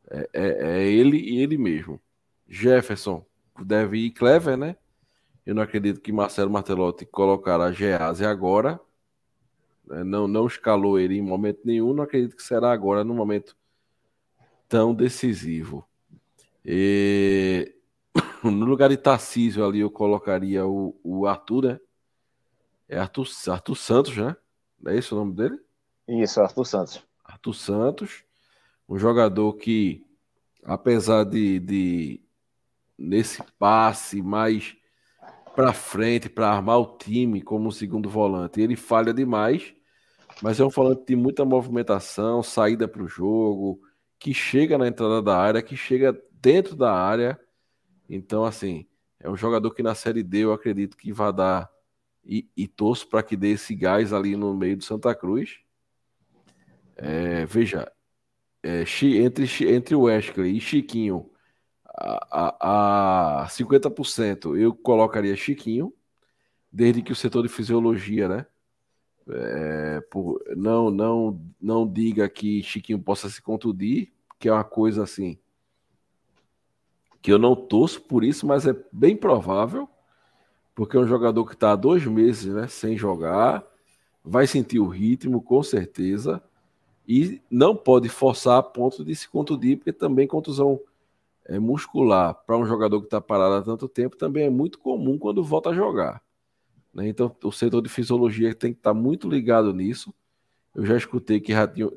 S3: É, é, é, ele e ele mesmo. Jefferson deve ir Clever, né? Eu não acredito que Marcelo Martelotti colocará Gease agora. Né? Não, não escalou ele em momento nenhum. Não acredito que será agora, no momento tão decisivo. E... (coughs) No lugar de Tarcísio ali, eu colocaria o, o Arthur, né? É Arthur, Arthur Santos, né? É esse o nome dele?
S2: Isso, Arthur Santos.
S3: Arthur Santos, um jogador que, apesar de, de nesse passe mais para frente, para armar o time como segundo volante, ele falha demais, mas é um volante de muita movimentação, saída para o jogo, que chega na entrada da área, que chega dentro da área. Então, assim, é um jogador que na Série D eu acredito que vai dar e, e torço para que dê esse gás ali no meio do Santa Cruz. É, veja, é, entre, entre o Wesley e Chiquinho, a, a, a 50% eu colocaria Chiquinho, desde que o setor de fisiologia, né? É, por, não, não, não diga que Chiquinho possa se contundir, que é uma coisa assim que eu não torço por isso, mas é bem provável, porque é um jogador que está há dois meses né, sem jogar, vai sentir o ritmo, com certeza, e não pode forçar a ponto de se contundir, porque também contusão é, muscular para um jogador que está parado há tanto tempo também é muito comum quando volta a jogar. Né? Então, o setor de fisiologia tem que estar tá muito ligado nisso. Eu já escutei que,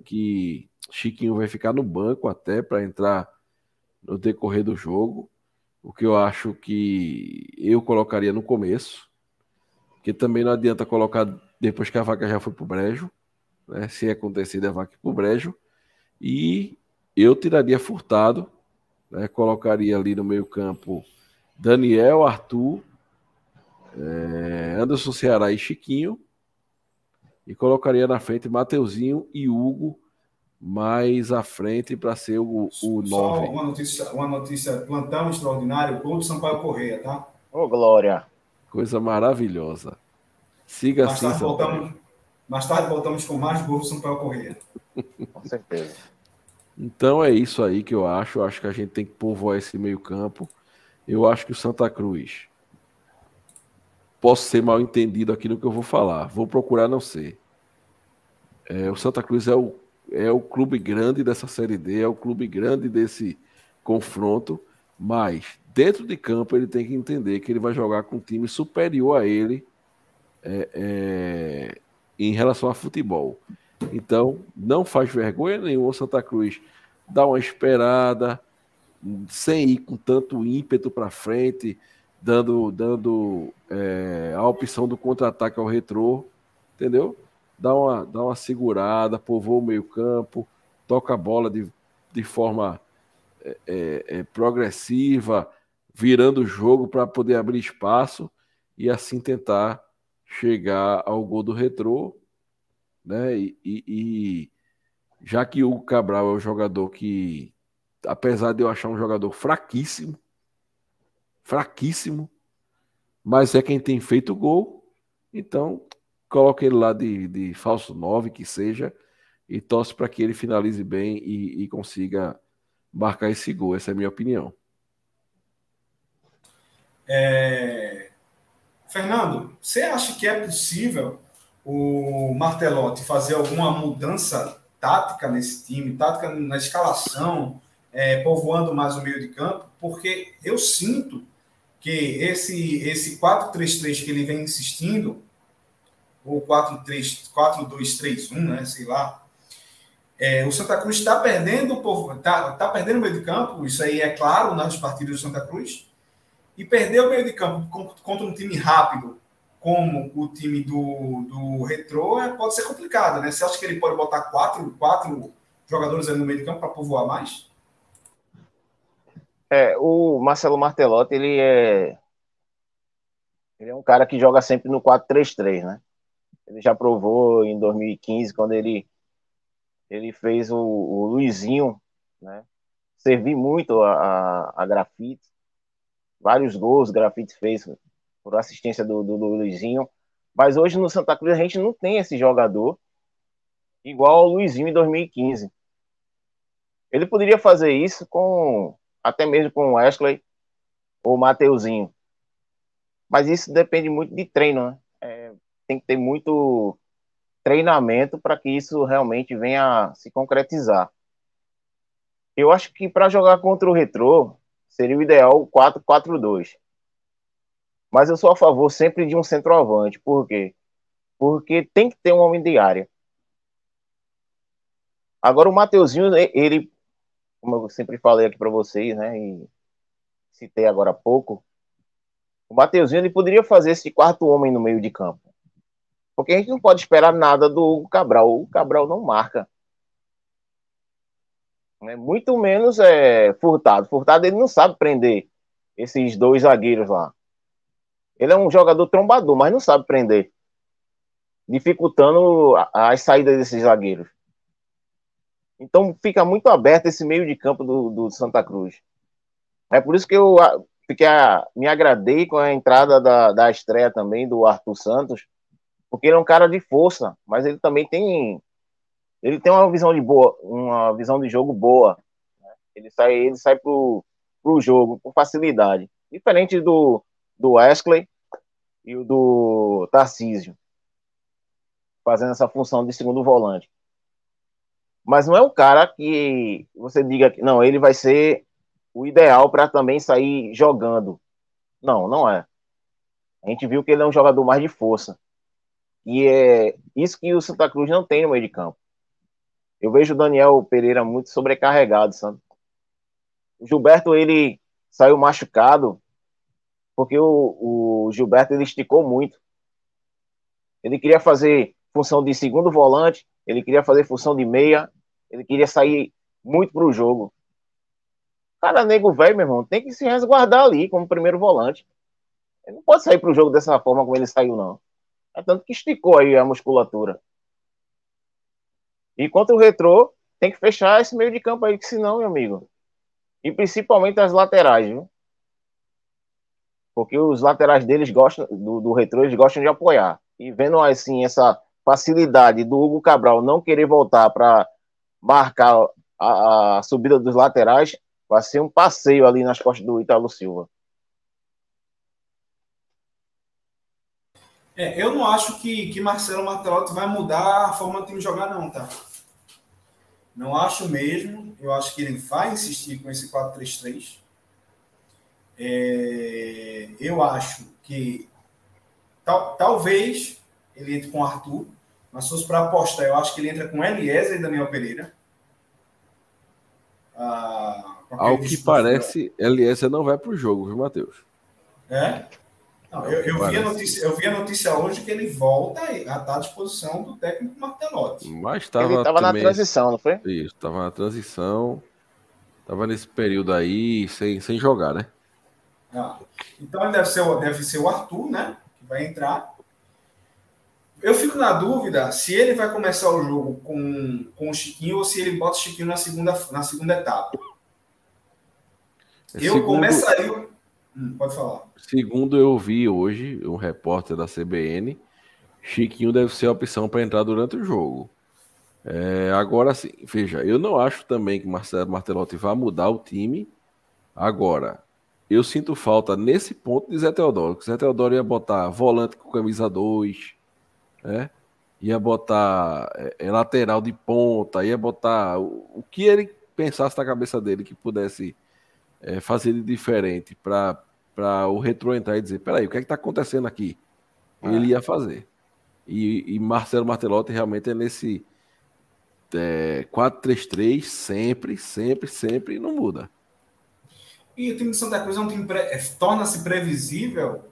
S3: que Chiquinho vai ficar no banco até para entrar no decorrer do jogo, o que eu acho que eu colocaria no começo, porque também não adianta colocar depois que a vaca já foi para o brejo, né? se acontecer a vaca para o brejo, e eu tiraria Furtado, né? colocaria ali no meio campo Daniel, Arthur, é, Anderson Ceará e Chiquinho, e colocaria na frente Mateuzinho e Hugo mais à frente para ser o, o
S1: Só
S3: 9.
S1: uma notícia, uma notícia, plantão extraordinário, gol do Sampaio Correia, tá?
S2: Ô, Glória.
S3: Coisa maravilhosa. Siga
S1: Mais
S3: assim,
S1: tarde, voltamos, mais tarde voltamos com mais gols do Sampaio Correia.
S2: Com certeza.
S3: Então é isso aí que eu acho. Eu acho que a gente tem que povoar esse meio-campo. Eu acho que o Santa Cruz. Posso ser mal entendido aqui no que eu vou falar. Vou procurar não ser. É, o Santa Cruz é o, é o clube grande dessa Série D, é o clube grande desse confronto. Mas dentro de campo ele tem que entender que ele vai jogar com um time superior a ele é, é, em relação a futebol. Então, não faz vergonha nenhuma o Santa Cruz dar uma esperada, sem ir com tanto ímpeto para frente, dando, dando é, a opção do contra-ataque ao retrô, entendeu? Dá uma, dá uma segurada, povoa o meio-campo, toca a bola de, de forma é, é, é, progressiva, virando o jogo para poder abrir espaço e assim tentar chegar ao gol do retrô né? E, e- e já que o Cabral é um jogador que, apesar de eu achar um jogador fraquíssimo, fraquíssimo, mas é quem tem feito gol, então coloca ele lá de, de falso 9, que seja, e torce para que ele finalize bem e, e consiga marcar esse gol. Essa é a minha opinião.
S1: É, Fernando, você acha que é possível o Martelotti fazer alguma mudança tática nesse time, tática na escalação, é, povoando mais o meio de campo? Porque eu sinto que esse, esse 4-3-3 que ele vem insistindo, ou 4-3, 4-2-3-1, né, sei lá, é, o Santa Cruz está perdendo, está tá perdendo o meio de campo, isso aí é claro nas partidas do Santa Cruz, e perder o meio de campo con- contra um time rápido, como o time do, do Retrô, é, pode ser complicado, né? Você acha que ele pode botar quatro, quatro jogadores ali no meio de campo para povoar mais?
S2: É, o Marcelo Martelotti, ele é. Ele é um cara que joga sempre no 4-3-3, né? Ele já provou em 2015, quando ele, ele fez o, o Luizinho, né? Servir muito a, a, a Grafite. Vários gols Grafite fez por assistência do, do, do Luizinho. Mas hoje no Santa Cruz a gente não tem esse jogador igual ao Luizinho em 2015. Ele poderia fazer isso com até mesmo com o Wesley ou o Mateuzinho. Mas isso depende muito de treino, né? É, tem que ter muito treinamento para que isso realmente venha se concretizar. Eu acho que para jogar contra o Retrô seria o ideal o 4-4-2. Mas eu sou a favor sempre de um centroavante. Por quê? Porque tem que ter um homem de área. Agora o Mateuzinho, ele, como eu sempre falei aqui para vocês, né, e citei agora há pouco, o Mateuzinho ele poderia fazer esse quarto homem no meio de campo. Porque a gente não pode esperar nada do Cabral. O Cabral não marca. Né? Muito menos é, Furtado. Furtado ele não sabe prender esses dois zagueiros lá. Ele é um jogador trombador, mas não sabe prender. Dificultando as saídas desses zagueiros. Então fica muito aberto esse meio de campo do, do Santa Cruz. É por isso que eu fiquei, me agradei com a entrada da, da estreia também do Arthur Santos, Porque ele é um cara de força, mas ele também tem ele tem uma visão de boa, uma visão de jogo boa. Né? Ele sai, ele sai pro, pro jogo com facilidade, diferente do do Wesley e o do Tarcísio, fazendo essa função de segundo volante. Mas não é um cara que você diga que não, ele vai ser o ideal para também sair jogando. Não, não é. A gente viu que ele é um jogador mais de força. E é isso que o Santa Cruz não tem no meio de campo. Eu vejo o Daniel Pereira muito sobrecarregado, sabe? O Gilberto, ele saiu machucado porque o, o Gilberto ele esticou muito. Ele queria fazer função de segundo volante, ele queria fazer função de meia, ele queria sair muito para o jogo. Cara, nego velho, meu irmão, tem que se resguardar ali como primeiro volante. Ele não pode sair para o jogo dessa forma como ele saiu, não. É tanto que esticou aí a musculatura. E quanto o retrô, tem que fechar esse meio de campo aí, que senão, meu amigo. E principalmente as laterais, viu? Porque os laterais deles gostam, do, do retrô, eles gostam de apoiar. E vendo assim essa facilidade do Hugo Cabral não querer voltar para marcar a, a, subida dos laterais, vai ser um passeio ali nas costas do Italo Silva.
S1: É, eu não acho que, que Marcelo Martelotti vai mudar a forma do time jogar, não, tá? Não acho mesmo. Eu acho que ele vai insistir com esse 4-3-3. É, eu acho que tal, talvez ele entre com o Arthur, mas se fosse para apostar, eu acho que ele entra com Eliezer e Daniel Pereira.
S3: Ah, Ao que parece, Eliezer não vai para o jogo, viu, Matheus?
S1: É? Não, eu, eu, vi a notícia, eu vi a notícia hoje que ele volta a estar à disposição do técnico Martelotti.
S3: Mas tava
S2: ele estava
S3: também...
S2: na transição, não foi?
S3: Isso, estava na transição. Estava nesse período aí sem, sem jogar, né?
S1: Ah, então ele deve ser, deve ser o Arthur, né? Que vai entrar. Eu fico na dúvida se ele vai começar o jogo com, com o Chiquinho ou se ele bota o Chiquinho na segunda, na segunda etapa. eu segundo, começaria. Hum, pode falar.
S3: Segundo eu vi hoje, um repórter da CBN, Chiquinho deve ser a opção para entrar durante o jogo. É, agora sim, veja, eu não acho também que Marcelo Martelotti vá mudar o time. Agora, eu sinto falta nesse ponto de Zé Teodoro. Que Zé Teodoro ia botar volante com camisa 2, né? Ia botar é, é, lateral de ponta, ia botar o, o, que ele pensasse na cabeça dele que pudesse é, fazer de diferente para o retro entrar e dizer: peraí, o que é que está acontecendo aqui? É. Ele ia fazer. E, e Marcelo Martelotti realmente é nesse é, 4-3-3, sempre, sempre, sempre, não muda.
S1: E o time de Santa Cruz é um time é, torna-se previsível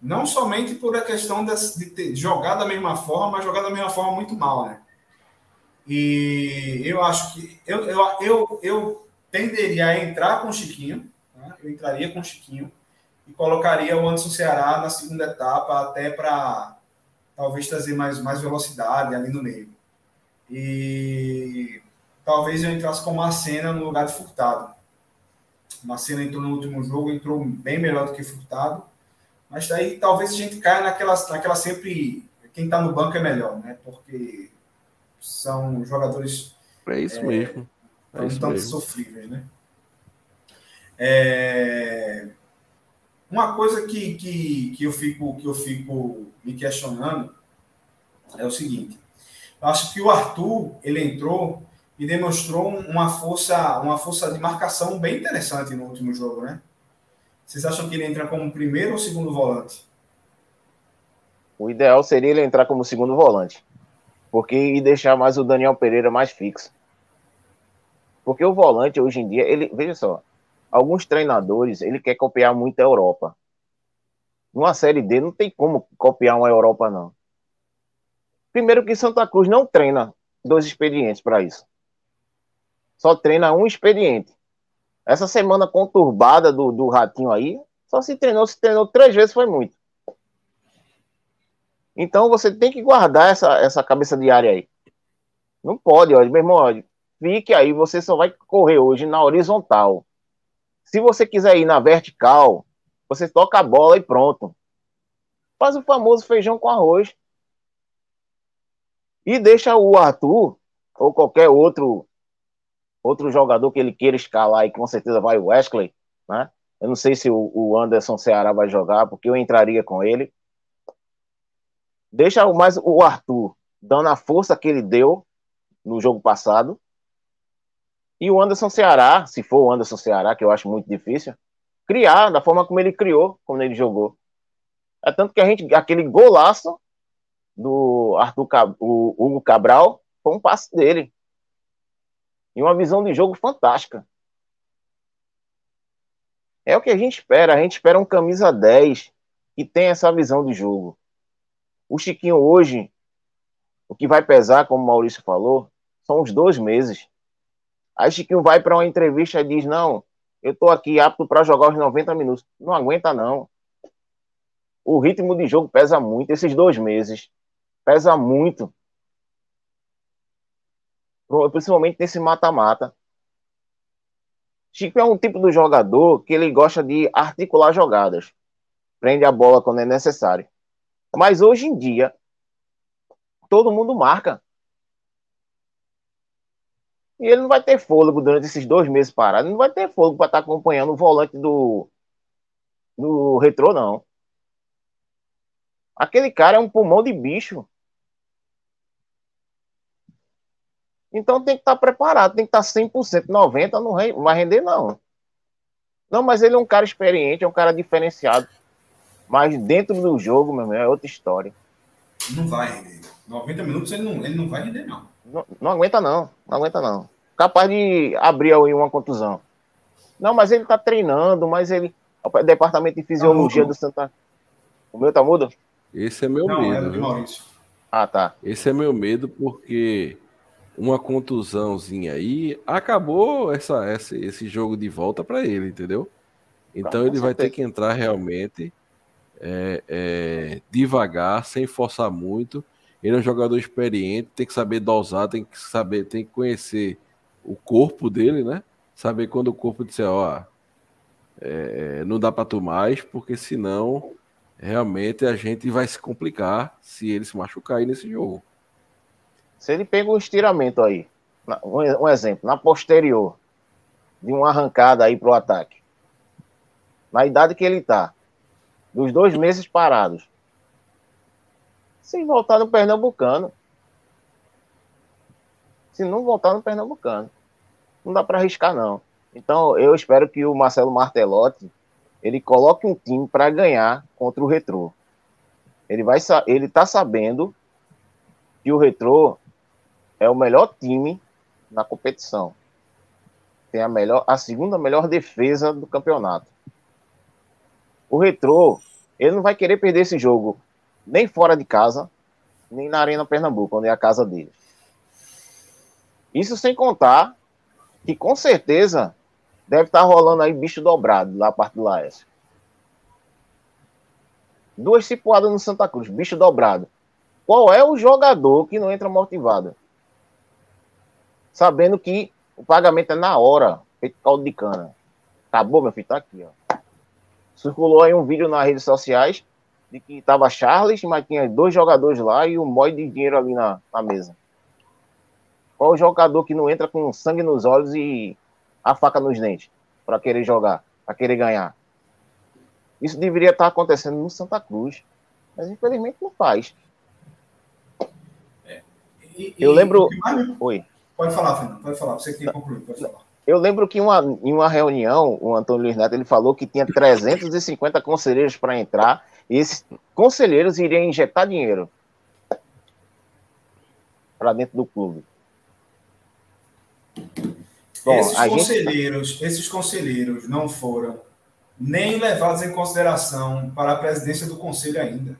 S1: não somente por a questão de, de ter, jogar da mesma forma, mas jogar da mesma forma muito mal, né? E eu acho que eu, eu, eu, eu tenderia a entrar com o Chiquinho, né? eu entraria com o Chiquinho e colocaria o Anderson Ceará na segunda etapa, até para talvez trazer mais, mais velocidade ali no meio. E talvez eu entrasse com uma cena no lugar de Furtado. Marcelo entrou no último jogo, entrou bem melhor do que Furtado. Mas daí talvez a gente caia naquela, naquela sempre. Quem está no banco é melhor, né? Porque são jogadores.
S3: É isso é, mesmo.
S1: É isso tanto mesmo. sofríveis, né? É... Uma coisa que, que, que, eu fico, que eu fico me questionando é o seguinte. Eu acho que o Arthur, ele entrou e demonstrou uma força, uma força de marcação bem interessante no último jogo, né? Vocês acham que ele entra como primeiro ou segundo volante?
S2: O ideal seria ele entrar como segundo volante. Porque e deixar mais o Daniel Pereira mais fixo. Porque o volante hoje em dia, ele, veja só, alguns treinadores, ele quer copiar muito a Europa. Numa série D não tem como copiar uma Europa não. Primeiro que Santa Cruz não treina dois expedientes para isso só treina um expediente. Essa semana conturbada do, do Ratinho aí, só se treinou, se treinou três vezes, foi muito. Então você tem que guardar essa, essa cabeça de área aí. Não pode, olha, meu irmão, olha, fique aí, você só vai correr hoje na horizontal. Se você quiser ir na vertical, você toca a bola e pronto. Faz o famoso feijão com arroz. E deixa o Arthur, ou qualquer outro outro jogador que ele queira escalar, e com certeza vai o Wesley, né? Eu não sei se o, Anderson Ceará vai jogar, porque eu entraria com ele. Deixa mais o Arthur dando a força que ele deu no jogo passado. E o Anderson Ceará, se for o Anderson Ceará, que eu acho muito difícil, criar da forma como ele criou, como ele jogou. É tanto que a gente, aquele golaço do Arthur, o Hugo Cabral, foi um passe dele. E uma visão de jogo fantástica. É o que a gente espera. A gente espera um camisa 10 que tem essa visão de jogo. O Chiquinho hoje, o que vai pesar, como o Maurício falou, são os dois meses. Aí Chiquinho vai para uma entrevista e diz: Não, eu estou aqui apto para jogar os 90 minutos. Não aguenta, não. O ritmo de jogo pesa muito, esses dois meses. Pesa muito. Principalmente nesse mata-mata. Chico é um tipo de jogador que ele gosta de articular jogadas. Prende a bola quando é necessário. Mas hoje em dia, todo mundo marca. E ele não vai ter fôlego durante esses dois meses parados. Ele não vai ter fôlego para estar tá acompanhando o volante do, do retrô, não. Aquele cara é um pulmão de bicho. Então tem que estar tá preparado, tem que estar 100%, 90% não vai render, não. Não, mas ele é um cara experiente, é um cara diferenciado. Mas dentro do jogo, meu irmão, é outra história.
S1: Não vai render. 90 minutos ele não, ele não vai render, não.
S2: Não, não aguenta, não. Não aguenta, não. Capaz de abrir aí uma contusão. Não, mas ele tá treinando, mas ele. O departamento de fisiologia tá do Santa. O meu tá mudo?
S3: Esse é meu não, medo. É
S1: do Maurício.
S2: Ah, tá.
S3: Esse é meu medo porque uma contusãozinha aí acabou essa, essa esse jogo de volta para ele, entendeu? Então ele vai ter que entrar realmente é, é, devagar, sem forçar muito. Ele é um jogador experiente, tem que saber dosar, tem que saber, tem que conhecer o corpo dele, né? Saber quando o corpo disser, ó, é, não dá para tu mais, porque senão realmente a gente vai se complicar se ele se machucar aí nesse jogo.
S2: Se ele pega um estiramento aí, um exemplo, na posterior, de uma arrancada aí pro ataque, na idade que ele tá, dos dois meses parados, sem voltar no Pernambucano. Se não voltar no Pernambucano. Não dá para arriscar, não. Então, eu espero que o Marcelo Martelotti ele coloque um time para ganhar contra o Retrô. Ele vai ele tá sabendo que o Retrô é o melhor time na competição. Tem a melhor a segunda melhor defesa do campeonato. O Retrô, ele não vai querer perder esse jogo nem fora de casa, nem na Arena Pernambuco, onde é a casa dele. Isso sem contar que com certeza deve estar rolando aí bicho dobrado lá parte do Laércio. Duas cipuadas no Santa Cruz, bicho dobrado. Qual é o jogador que não entra motivado? Sabendo que o pagamento é na hora, feito caldo de cana. Acabou, meu filho, tá aqui, ó. Circulou aí um vídeo nas redes sociais de que tava Charles, mas tinha dois jogadores lá e um mói de dinheiro ali na, na mesa. Qual o jogador que não entra com sangue nos olhos e a faca nos dentes para querer jogar, para querer ganhar? Isso deveria estar acontecendo no Santa Cruz, mas infelizmente não faz.
S1: É. E,
S2: Eu lembro.
S1: Oi. Pode falar, Fernando, pode falar. Você queria concluir, pode falar.
S2: Eu lembro que uma, em uma reunião, o Antônio Luiz Neto ele falou que tinha 350 conselheiros para entrar e esses conselheiros iriam injetar dinheiro para dentro do clube.
S1: Bom, esses conselheiros, gente... esses conselheiros não foram nem levados em consideração para a presidência do conselho ainda.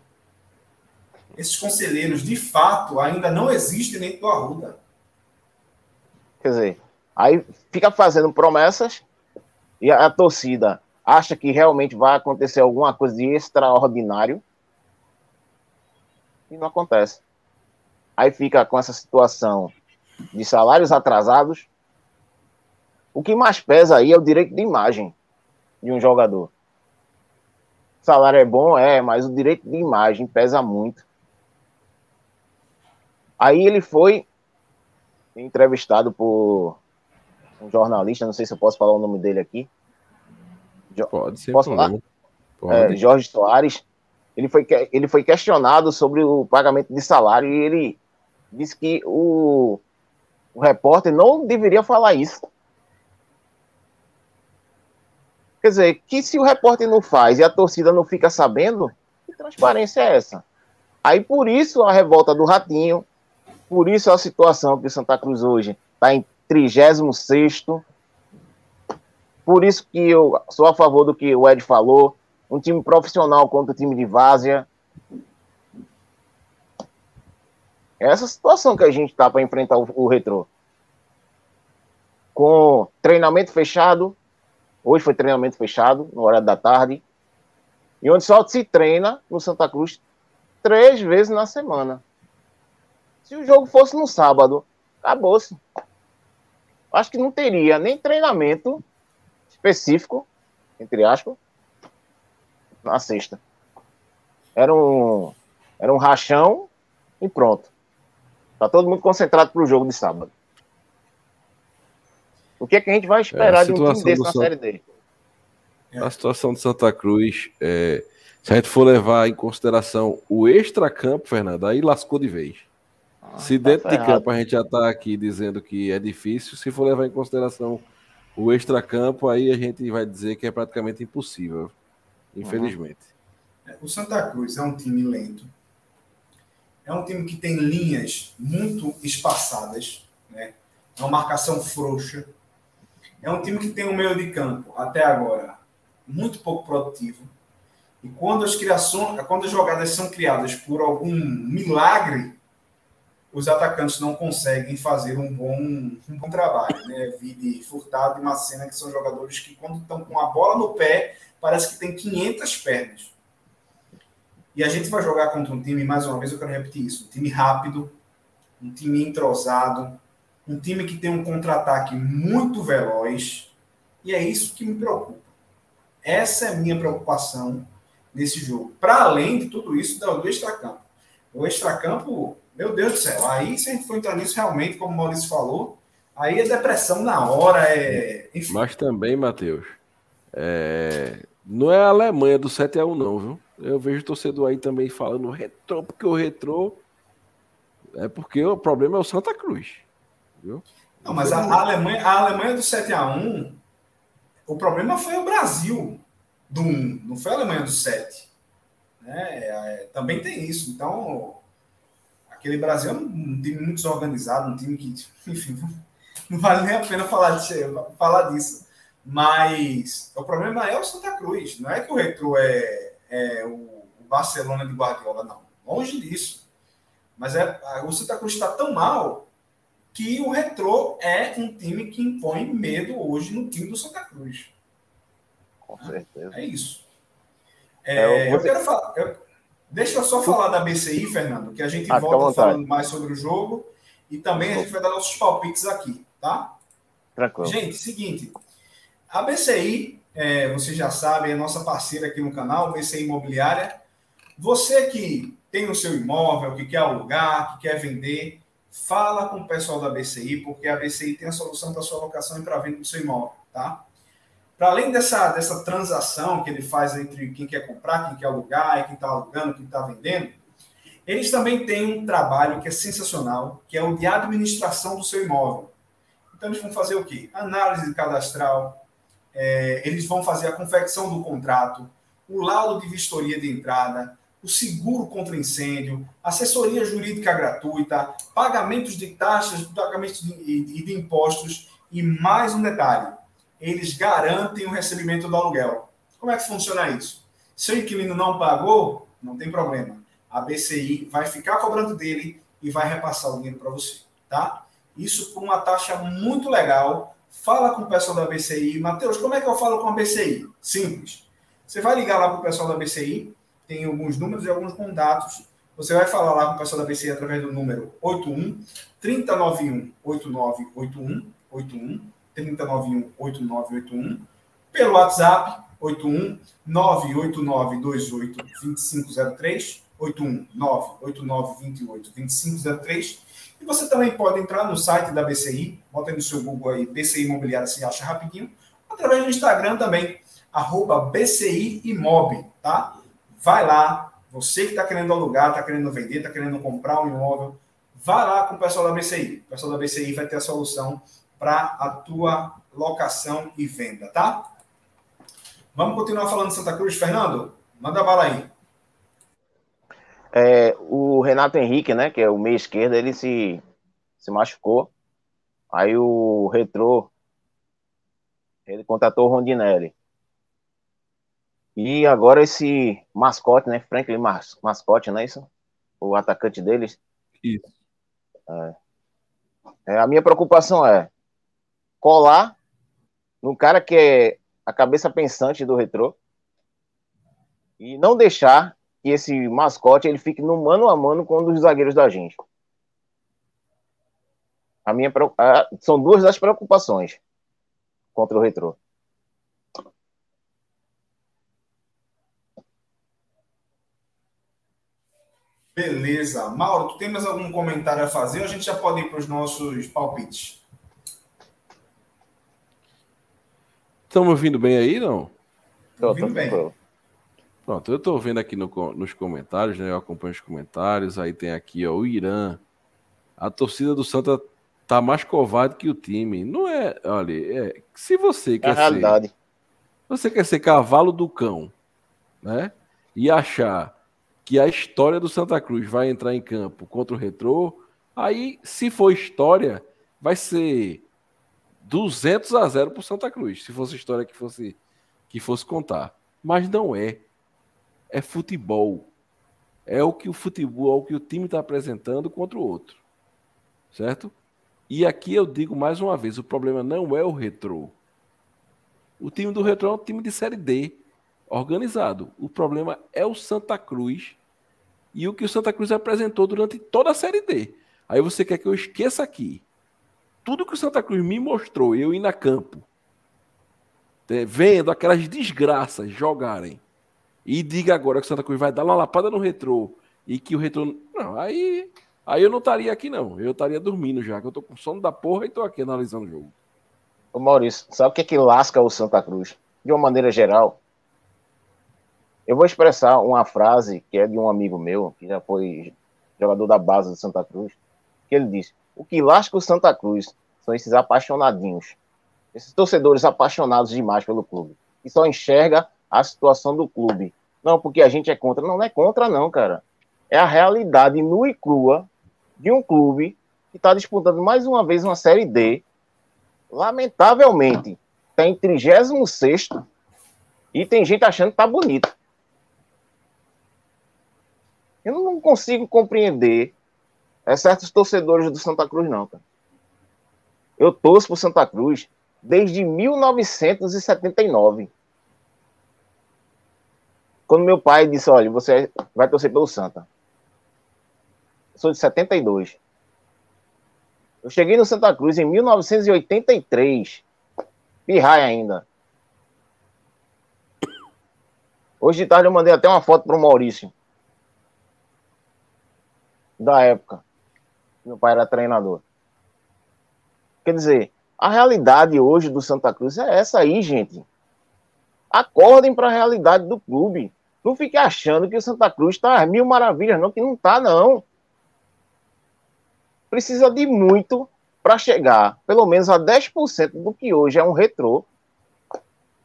S1: Esses conselheiros, de fato, ainda não existem dentro do Arruda.
S2: Quer dizer, Aí fica fazendo promessas e a, a torcida acha que realmente vai acontecer alguma coisa de extraordinário e não acontece. Aí fica com essa situação de salários atrasados. O que mais pesa aí é o direito de imagem de um jogador. O salário é bom, é, mas o direito de imagem pesa muito. Aí ele foi entrevistado por um jornalista, não sei se eu posso falar o nome dele aqui. Jo-
S3: Pode ser.
S2: Posso falar? É, Jorge Soares. Ele foi, ele foi questionado sobre o pagamento de salário e ele disse que o, o repórter não deveria falar isso. Quer dizer, que se o repórter não faz e a torcida não fica sabendo, que transparência é essa? Aí por isso a revolta do Ratinho, por isso a situação que o Santa Cruz hoje está em 36 por isso que eu sou a favor do que o Ed falou, um time profissional contra o time de várzea. É essa situação que a gente tá para enfrentar o, o retrô. Com treinamento fechado, hoje foi treinamento fechado, na hora da tarde, e onde só se treina no Santa Cruz três vezes na semana. Se o jogo fosse no sábado, acabou-se. Acho que não teria nem treinamento específico, entre aspas, na sexta. Era um, era um rachão e pronto. Tá todo mundo concentrado pro jogo de sábado. O que é que a gente vai esperar de um time desse na
S3: Santa-
S2: Série D?
S3: A situação de Santa Cruz, é, se a gente for levar em consideração o extracampo, Fernando, aí lascou de vez. se
S2: tá
S3: dentro de campo a gente já está aqui dizendo que é difícil, se for levar em consideração o extracampo, aí a gente vai dizer que é praticamente impossível, infelizmente.
S1: O Santa Cruz é um time lento. É um time que tem linhas muito espaçadas, né? É uma marcação frouxa. É um time que tem um meio de campo, até agora, muito pouco produtivo. E quando as criações, quando as jogadas são criadas por algum milagre, os atacantes não conseguem fazer um bom, um bom trabalho, né? Vide Furtado e Macena, que são jogadores que, quando estão com a bola no pé, parece que tem 500 pernas. E a gente vai jogar contra um time, mais uma vez eu quero repetir isso, um time rápido, um time entrosado, um time que tem um contra-ataque muito veloz, e é isso que me preocupa. Essa é a minha preocupação nesse jogo. Para além de tudo isso, do extracampo. O extracampo, meu Deus do céu, aí se a gente for entrar nisso realmente, como o Maurício falou, aí é depressão na hora, é. Enfim,
S3: Mas também, Matheus, é, não é a Alemanha do 7x1 não, viu? Eu vejo torcedor aí também falando retrô, porque o retrô é porque o problema é o Santa Cruz. Viu?
S1: Não, mas a, a Alemanha, a Alemanha do 7 a 1 o problema foi o Brasil do 1, não foi a Alemanha do 7. Né? É, também tem isso. Então, aquele Brasil é um, time muito desorganizado, um time que, enfim, (laughs) não vale nem a pena falar, de, falar disso. Mas o problema é o Santa Cruz. Não é que o Retro é, é o, Barcelona de Guardiola, não. Longe disso. Mas é, o Santa Cruz está tão mal que o Retrô é um time que impõe medo hoje no time do Santa Cruz.
S2: Com certeza.
S1: É isso.
S2: É,
S1: É,
S2: eu-
S1: eu quero falar. eu- deixa eu só falar da BCI, Fernando, que a gente
S2: Ah,
S1: volta falando mais sobre o jogo e também a gente vai dar nossos palpites aqui, tá?
S2: Tranquilo.
S1: Gente, seguinte. A BCI, é, vocês já sabem, é nossa parceira aqui no canal, BCI Imobiliária. Você que tem o seu imóvel, que quer alugar, que quer vender, fala com o pessoal da BCI, porque a BCI tem a solução para sua locação e para venda do seu imóvel, tá? Para além dessa, dessa transação que ele faz entre quem quer comprar, quem quer alugar, quem está alugando, quem está vendendo, eles também têm um trabalho que é sensacional, que é o de administração do seu imóvel. Então, eles vão fazer o quê? Análise cadastral, é, eles vão fazer a confecção do contrato, o laudo de vistoria de entrada, o seguro contra incêndio, assessoria jurídica gratuita, pagamentos de taxas, pagamentos de, e de impostos e mais um detalhe, eles garantem o recebimento do aluguel. Como é que funciona isso? Se o inquilino não pagou, não tem problema. A BCI vai ficar cobrando dele e vai repassar o dinheiro para você, tá? Isso por uma taxa muito legal. Fala com o pessoal da BCI. Matheus, como é que eu falo com a BCI? Simples. Você vai ligar lá para o pessoal da BCI, tem alguns números e alguns contatos. Você vai falar lá com o pessoal da BCI através do número 81 3091 8981 81 3091 8981 pelo WhatsApp 81 98928 2503 819-8928-2503. E você também pode entrar no site da BCI, bota aí no seu Google aí, BCI Imobiliária, se acha rapidinho, através do Instagram também, arroba BCI Imob, tá? Vai lá, você que está querendo alugar, está querendo vender, está querendo comprar um imóvel, vai lá com o pessoal da BCI. O pessoal da BCI vai ter a solução para a tua locação e venda, tá? Vamos continuar falando de Santa Cruz, Fernando? Manda bala aí.
S2: É, o Renato Henrique, né, que é o meio esquerdo, ele se, se machucou. Aí o Retrô, ele contratou o Rondinelli. E agora esse mascote, né, Franklin Mas, Mascote, não é isso? O atacante deles.
S3: Isso.
S2: É. É, a minha preocupação é colar no cara que é a cabeça pensante do retrô e não deixar que esse mascote ele fique no mano a mano com um dos zagueiros da gente. A minha a, são duas das preocupações contra o retrô.
S1: Beleza. Mauro, tu tem mais algum comentário a fazer ou a gente já pode ir para os nossos palpites?
S3: Estão ouvindo bem aí, não?
S1: Estou ouvindo bem.
S3: Pronto, eu estou vendo aqui no, nos comentários, né? Eu acompanho os comentários. Aí tem aqui, ó, o Irã. A torcida do Santa tá mais covarde que o time. Não é, olha, é, se você
S2: É
S3: quer
S2: realidade.
S3: ser, você quer ser cavalo do cão, né? E achar que a história do Santa Cruz vai entrar em campo contra o Retrô, aí, se for história, vai ser 200 a 0 pro Santa Cruz, se fosse história que fosse que fosse contar. Mas não é. É futebol. É o que o futebol, é o que o time está apresentando contra o outro. Certo? E aqui eu digo mais uma vez, o problema não é o Retrô. O time do Retrô é um time de série D, organizado. O problema é o Santa Cruz e o que o Santa Cruz apresentou durante toda a série D. Aí você quer que eu esqueça aqui tudo que o Santa Cruz me mostrou, eu ir na campo, é, vendo aquelas desgraças jogarem, e diga agora que o Santa Cruz vai dar uma lapada no retrô e que o retrô. Não, aí, aí eu não estaria aqui, não. Eu estaria dormindo já, que eu tô com sono da porra e tô aqui analisando o jogo.
S2: Ô Maurício, sabe o que é que lasca o Santa Cruz? De uma maneira geral, eu vou expressar uma frase que é de um amigo meu, que já foi jogador da base do Santa Cruz, que ele disse: O que lasca o Santa Cruz são esses apaixonadinhos, esses torcedores apaixonados demais pelo clube, que só enxerga a situação do clube. Não, porque a gente é contra. Não, não é contra, não, cara. É a realidade nua e crua de um clube que está disputando mais uma vez uma Série D. Lamentavelmente, está em 36 e tem gente achando que tá bonito. Eu não consigo compreender é, certos torcedores do Santa Cruz, não, cara. Eu torço pro Santa Cruz desde 1979. Quando meu pai disse, olha, você vai torcer pelo Santa. Eu sou de 72. Eu cheguei no Santa Cruz em 1983. Pirraia ainda. Hoje de tarde eu mandei até uma foto pro Maurício. Da época. Meu pai era treinador. Quer dizer, a realidade hoje do Santa Cruz é essa aí, gente. Acordem para a realidade do clube. Não fique achando que o Santa Cruz está mil maravilhas, não, que não está, não. Precisa de muito para chegar, pelo menos a 10% do que hoje é um retrô,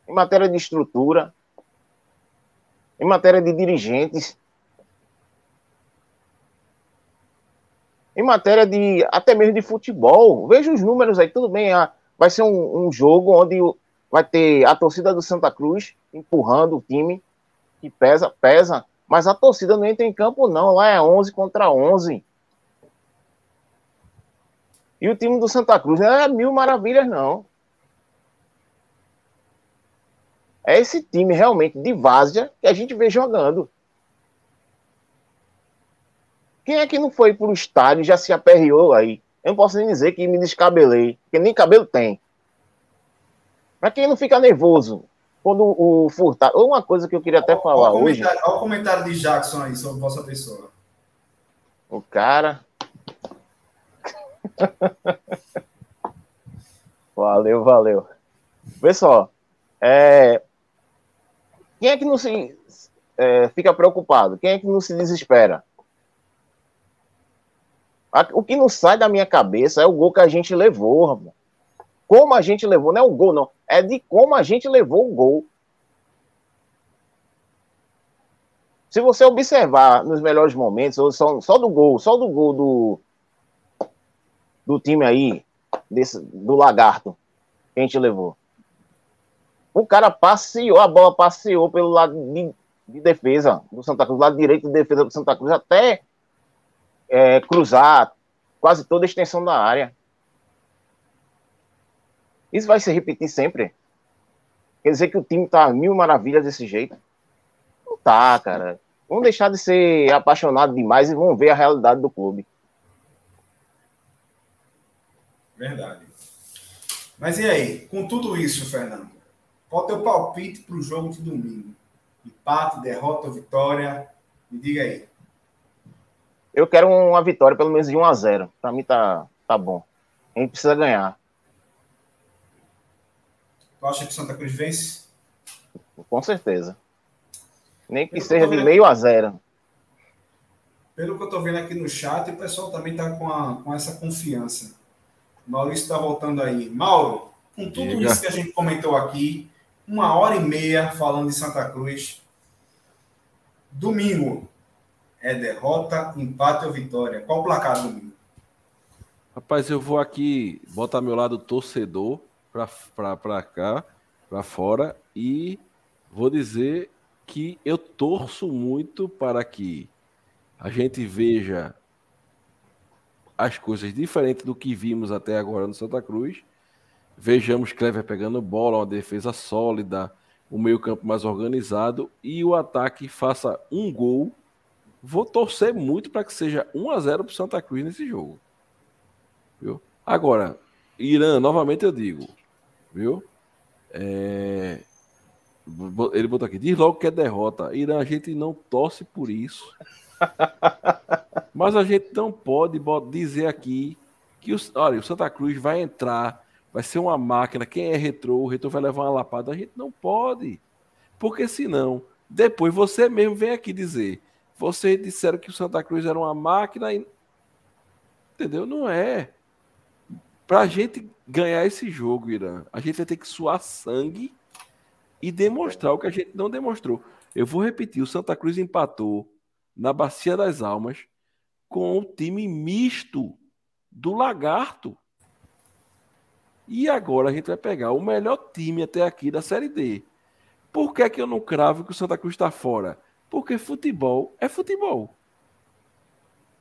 S2: em matéria de estrutura, em matéria de dirigentes, em matéria de até mesmo de futebol. Veja os números aí, tudo bem. Ah, vai ser um, um, jogo onde vai ter a torcida do Santa Cruz empurrando o time que pesa, pesa, mas a torcida não entra em campo, não. Lá é 11 contra 11. E o time do Santa Cruz não é mil maravilhas, não. É esse time realmente de várzea que a gente vê jogando. Quem é que não foi pro estádio e já se aperreou aí? Eu não posso nem dizer que me descabelei, porque nem cabelo tem. Mas quem não fica nervoso quando o Furtado. Uma coisa que eu queria até falar
S1: olha o
S2: hoje.
S1: comentário- Olha o comentário de Jackson aí sobre vossa pessoa.
S2: O cara. (laughs) valeu, valeu. Pessoal, é... quem é que não se é, fica preocupado? Quem é que não se desespera? O que não sai da minha cabeça é o gol que a gente levou. Como a gente levou, não é o gol, não. É de como a gente levou o gol. Se você observar nos melhores momentos, só, só do gol, só do gol do, do time aí, desse, do Lagarto, que a gente levou. O cara passeou, a bola passeou pelo lado de, de defesa do Santa Cruz, lado direito de defesa do Santa Cruz, até é, cruzar quase toda a extensão da área. Isso vai se repetir sempre. Quer dizer que o time tá mil maravilhas desse jeito? Não tá, cara. Vamos deixar de ser apaixonado demais e vamos ver a realidade do clube.
S1: Verdade. Mas e aí, com tudo isso, Fernando, qual é o teu palpite para o jogo de domingo? Empate, derrota ou vitória? Me diga aí.
S2: Eu quero uma vitória, pelo menos de 1 a 0 Pra mim tá, tá bom. A gente precisa ganhar,
S1: Tu acha que Santa Cruz vence?
S2: com certeza. Nem que
S1: Eu
S2: seja de
S1: vendo-
S2: meio a zero.
S1: Pelo que eu tô vendo aqui no chat, o pessoal também tá com, a- com essa confiança. O Maurício tá voltando aí. Mauro, com tudo
S3: Diga.
S1: isso que a gente comentou aqui, uma hora e meia falando de Santa Cruz. Domingo é derrota, empate ou vitória? Qual o placar domingo?
S3: Rapaz, eu vou aqui botar meu lado torcedor pra cá, pra fora, e vou dizer que eu torço muito para que a gente veja as coisas diferentes do que vimos até agora no Santa Cruz. Vejamos Clever pegando bola, uma defesa sólida, o meio-campo mais organizado e o ataque faça um gol. Vou torcer muito para que seja 1 a 0 para o Santa Cruz nesse jogo. Viu? Agora, Irã, novamente eu digo, viu? É, Ele botou aqui, diz logo que é derrota. Irã, a gente não torce por isso. (laughs) Mas a gente não pode dizer aqui que os, olha, o Santa Cruz vai entrar, vai ser uma máquina. Quem é retrô, o retrô vai levar uma lapada. A gente não pode. Porque senão, depois você mesmo vem aqui dizer. Vocês disseram que o Santa Cruz era uma máquina e. Entendeu? Não é. Pra gente ganhar esse jogo, Irã, a gente vai ter que suar sangue e demonstrar o que a gente não demonstrou. Eu vou repetir: o Santa Cruz empatou na Bacia das Almas com o time misto do Lagarto. E agora a gente vai pegar o melhor time até aqui da Série D. Por que, que eu não cravo que o Santa Cruz está fora? Porque futebol é futebol.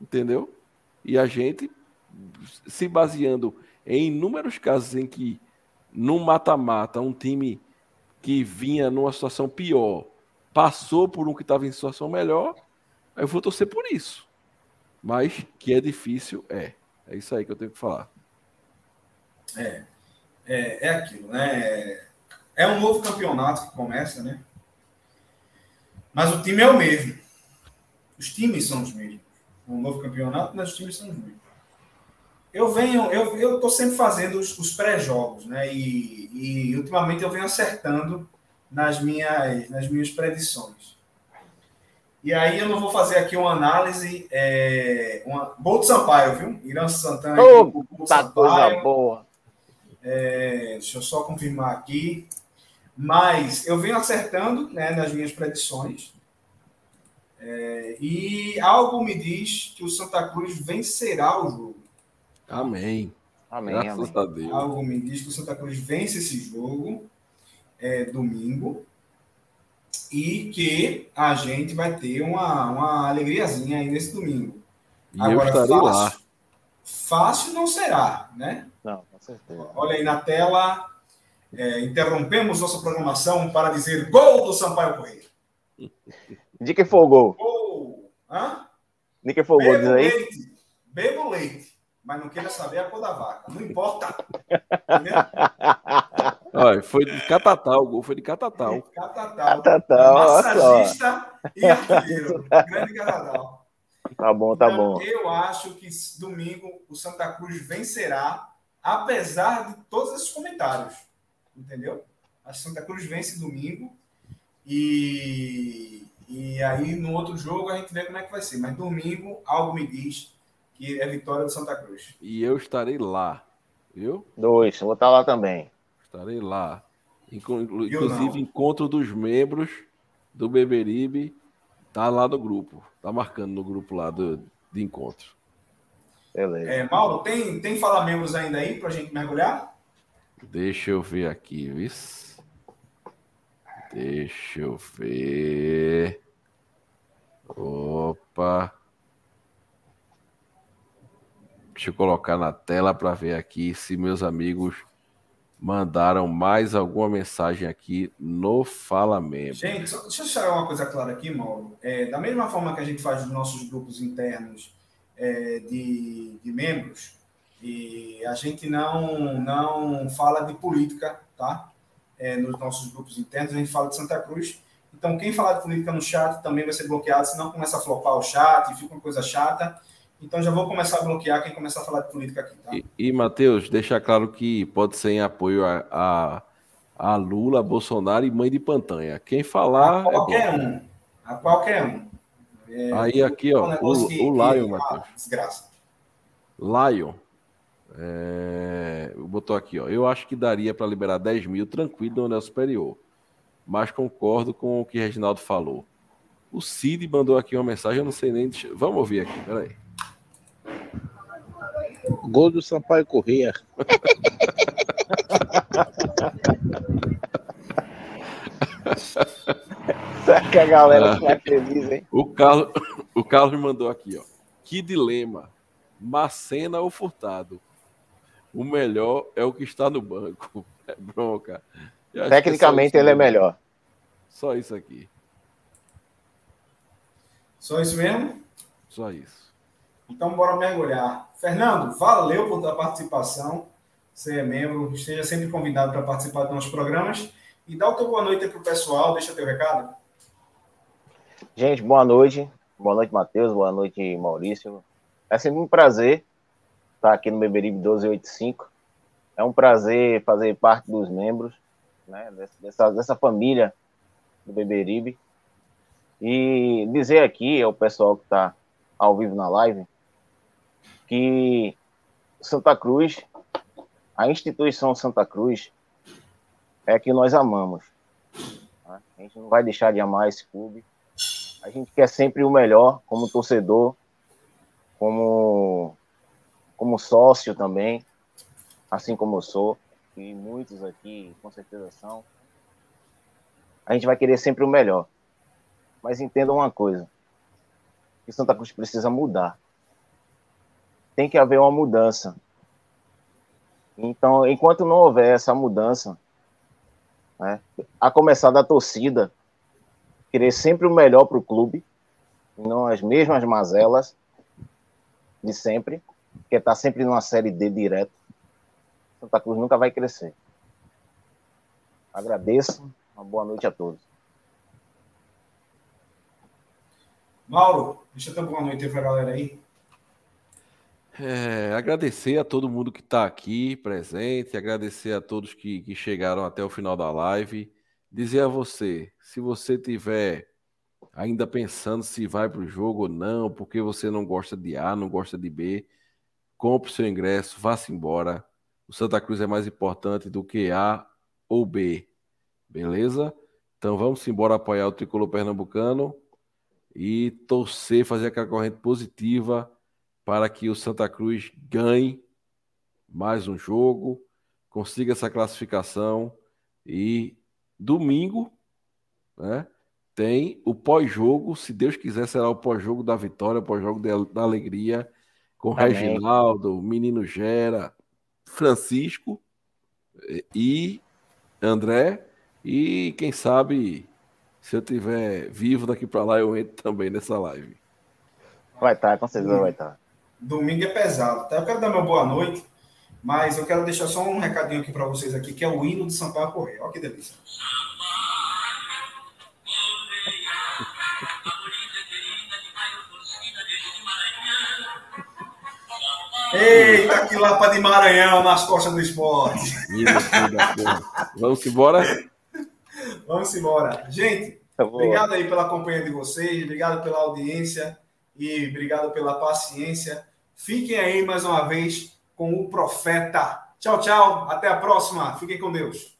S3: Entendeu? E a gente, se baseando em inúmeros casos em que, no mata-mata, um time que vinha numa situação pior passou por um que estava em situação melhor, eu vou torcer por isso. Mas que é difícil, é. É isso aí que eu tenho que falar.
S1: É, é, é aquilo, né? É um novo campeonato que começa, né? Mas o time é o mesmo. Os times são os mesmos. Um novo campeonato, mas os times são os mesmos. Eu venho, eu, eu tô sempre fazendo os, os pré-jogos, né? E, e ultimamente eu venho acertando nas minhas, nas minhas predições. E aí eu não vou fazer aqui uma análise. É, uma, gol do Sampaio, viu? Irã Santana. aqui, do
S2: Tá coisa
S1: Sampaio.
S2: boa.
S1: É, deixa eu só confirmar aqui. Mas eu venho acertando né, nas minhas predições. É, e algo me diz que o Santa Cruz vencerá o jogo.
S3: Amém.
S2: Amém,
S3: Graças
S2: amém.
S3: a Deus.
S1: Algo me diz que o Santa Cruz vence esse jogo é, domingo. E que a gente vai ter uma, uma alegriazinha aí nesse domingo.
S3: E eu estarei
S1: fácil,
S3: lá.
S1: Fácil não será, né?
S2: Não, com certeza.
S1: Olha aí na tela. É, interrompemos nossa programação para dizer gol do Sampaio Correia.
S2: De que foi o gol?
S1: Gol! Hã?
S2: De que foi o gol, diz
S1: Bebo
S2: aí?
S1: leite. Bebo leite. Mas não queira saber a cor da vaca. Não importa. (laughs)
S3: Olha, foi de Catatal, o gol foi de Catatal.
S1: Catatal.
S2: Catatal, só.
S1: Massagista e artilheiro. Grande Catatal.
S2: Tá bom, tá
S1: Então,
S2: bom.
S1: Eu acho que domingo o Santa Cruz vencerá, apesar de todos esses comentários. Entendeu? A Santa Cruz vence domingo e, e aí no outro jogo a gente vê como é que vai ser. Mas domingo, algo me diz que é vitória do Santa Cruz.
S3: E eu estarei lá, viu?
S2: Dois, vou estar lá também.
S3: Estarei lá. Inclusive, encontro dos membros do Beberibe tá lá no grupo. Tá marcando no grupo lá do, de encontro.
S2: Beleza.
S1: É, Mauro, tem, tem fala membros ainda aí pra gente mergulhar?
S3: Deixa eu ver aqui, vis. Deixa eu ver. Opa. Deixa eu colocar na tela para ver aqui se meus amigos mandaram mais alguma mensagem aqui no Fala Membro.
S1: Gente, só, deixa eu deixar uma coisa clara aqui, Mauro. É, da mesma forma que a gente faz nos nossos grupos internos é, de, de membros, e a gente não, não fala de política, tá? É, nos nossos grupos internos, a gente fala de Santa Cruz. Então, quem falar de política no chat também vai ser bloqueado, senão começa a flopar o chat, fica uma coisa chata. Então, já vou começar a bloquear quem começar a falar de política aqui, tá?
S3: E, e Matheus, deixa claro que pode ser em apoio a, a, a Lula, Bolsonaro e mãe de Pantanha. Quem falar
S1: A
S3: é
S1: qualquer um. A qualquer um. É,
S3: Aí aqui, ó,
S1: um negócio
S3: o,
S1: que-
S3: o Lion,
S1: ah,
S3: Matheus.
S1: Desgraça.
S3: Lion. É, botou aqui, ó. Eu acho que daria para liberar 10 mil tranquilo no anel superior. Mas concordo com o que Reginaldo falou. O Cid mandou aqui uma mensagem, eu não sei nem. deixa- Vamos ouvir aqui, peraí.
S10: Gol do Sampaio Corrêa. (laughs)
S2: Será que a galera
S3: Ah.
S2: fica feliz, hein?
S3: O Carlos, (coughs) o Carlos mandou aqui, ó. Que dilema. Macena ou Furtado? O melhor é o que está no banco. (laughs) É bronca. É
S2: Tecnicamente
S3: isso
S2: ele é melhor.
S3: Só isso aqui.
S1: Só isso mesmo?
S3: Só isso.
S1: Então, bora mergulhar. Fernando, valeu por tua participação. Você é membro, esteja sempre convidado para participar dos nossos programas. E dá o teu boa noite aí pro pessoal, deixa teu recado.
S2: Gente, boa noite. Boa noite, Matheus. Boa noite, Maurício. É sempre um prazer estar aqui no Beberibe 1285. É um prazer fazer parte dos membros né, dessa, dessa família do Beberibe. E dizer aqui ao pessoal que está ao vivo na live que Santa Cruz, a instituição Santa Cruz, é que nós amamos. tá? A gente não vai deixar de amar esse clube. A gente quer sempre o melhor como torcedor, como, como sócio também, assim como eu sou, e muitos aqui com certeza são. A gente vai querer sempre o melhor. Mas entenda uma coisa, que Santa Cruz precisa mudar. Tem que haver uma mudança. Então, enquanto não houver essa mudança, né, a começar da torcida, querer sempre o melhor para o clube, não as mesmas mazelas de sempre, que está sempre numa série D direto. Santa Cruz nunca vai crescer. Agradeço, uma boa noite a todos.
S1: Mauro, deixa teu boa noite aí pra galera aí.
S3: É, agradecer a todo mundo que está aqui presente, agradecer a todos que, que chegaram até o final da live. Dizer a você, se você tiver ainda pensando se vai para o jogo ou não, porque você não gosta de A, não gosta de B, compre seu ingresso, vá-se embora. O Santa Cruz é mais importante do que A ou B, beleza? Então vamos embora apoiar o tricolor pernambucano e torcer, fazer aquela corrente positiva para que o Santa Cruz ganhe mais um jogo, consiga essa classificação e domingo, né, tem o pós-jogo, se Deus quiser será o pós-jogo da vitória, o pós-jogo da da alegria com
S2: Amém.
S3: Reginaldo, Menino Gera, Francisco e André e quem sabe se eu tiver vivo daqui para lá eu entro também nessa live.
S2: Vai estar, com certeza vai estar.
S1: Domingo é pesado, tá? Eu quero dar meu boa noite Mas eu quero deixar só um recadinho aqui para vocês aqui, que é o hino de Sampaio Correia. Olha que delícia. Eita, que lapa de Maranhão nas costas do esporte.
S3: Vamos embora?
S1: Vamos embora. Gente, obrigado aí pela companhia de vocês, obrigado pela audiência e obrigado pela paciência. Fiquem aí mais uma vez com o profeta. Tchau, tchau. Até a próxima. Fiquem com Deus.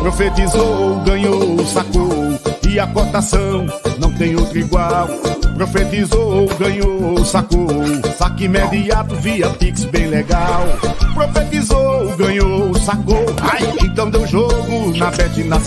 S4: Profetizou, ganhou, sacou, a cotação não tem outro igual. Profetizou, ganhou, sacou, saque imediato via Pix bem legal. Profetizou, ganhou, sacou, ai, então deu jogo na Bet Nacional.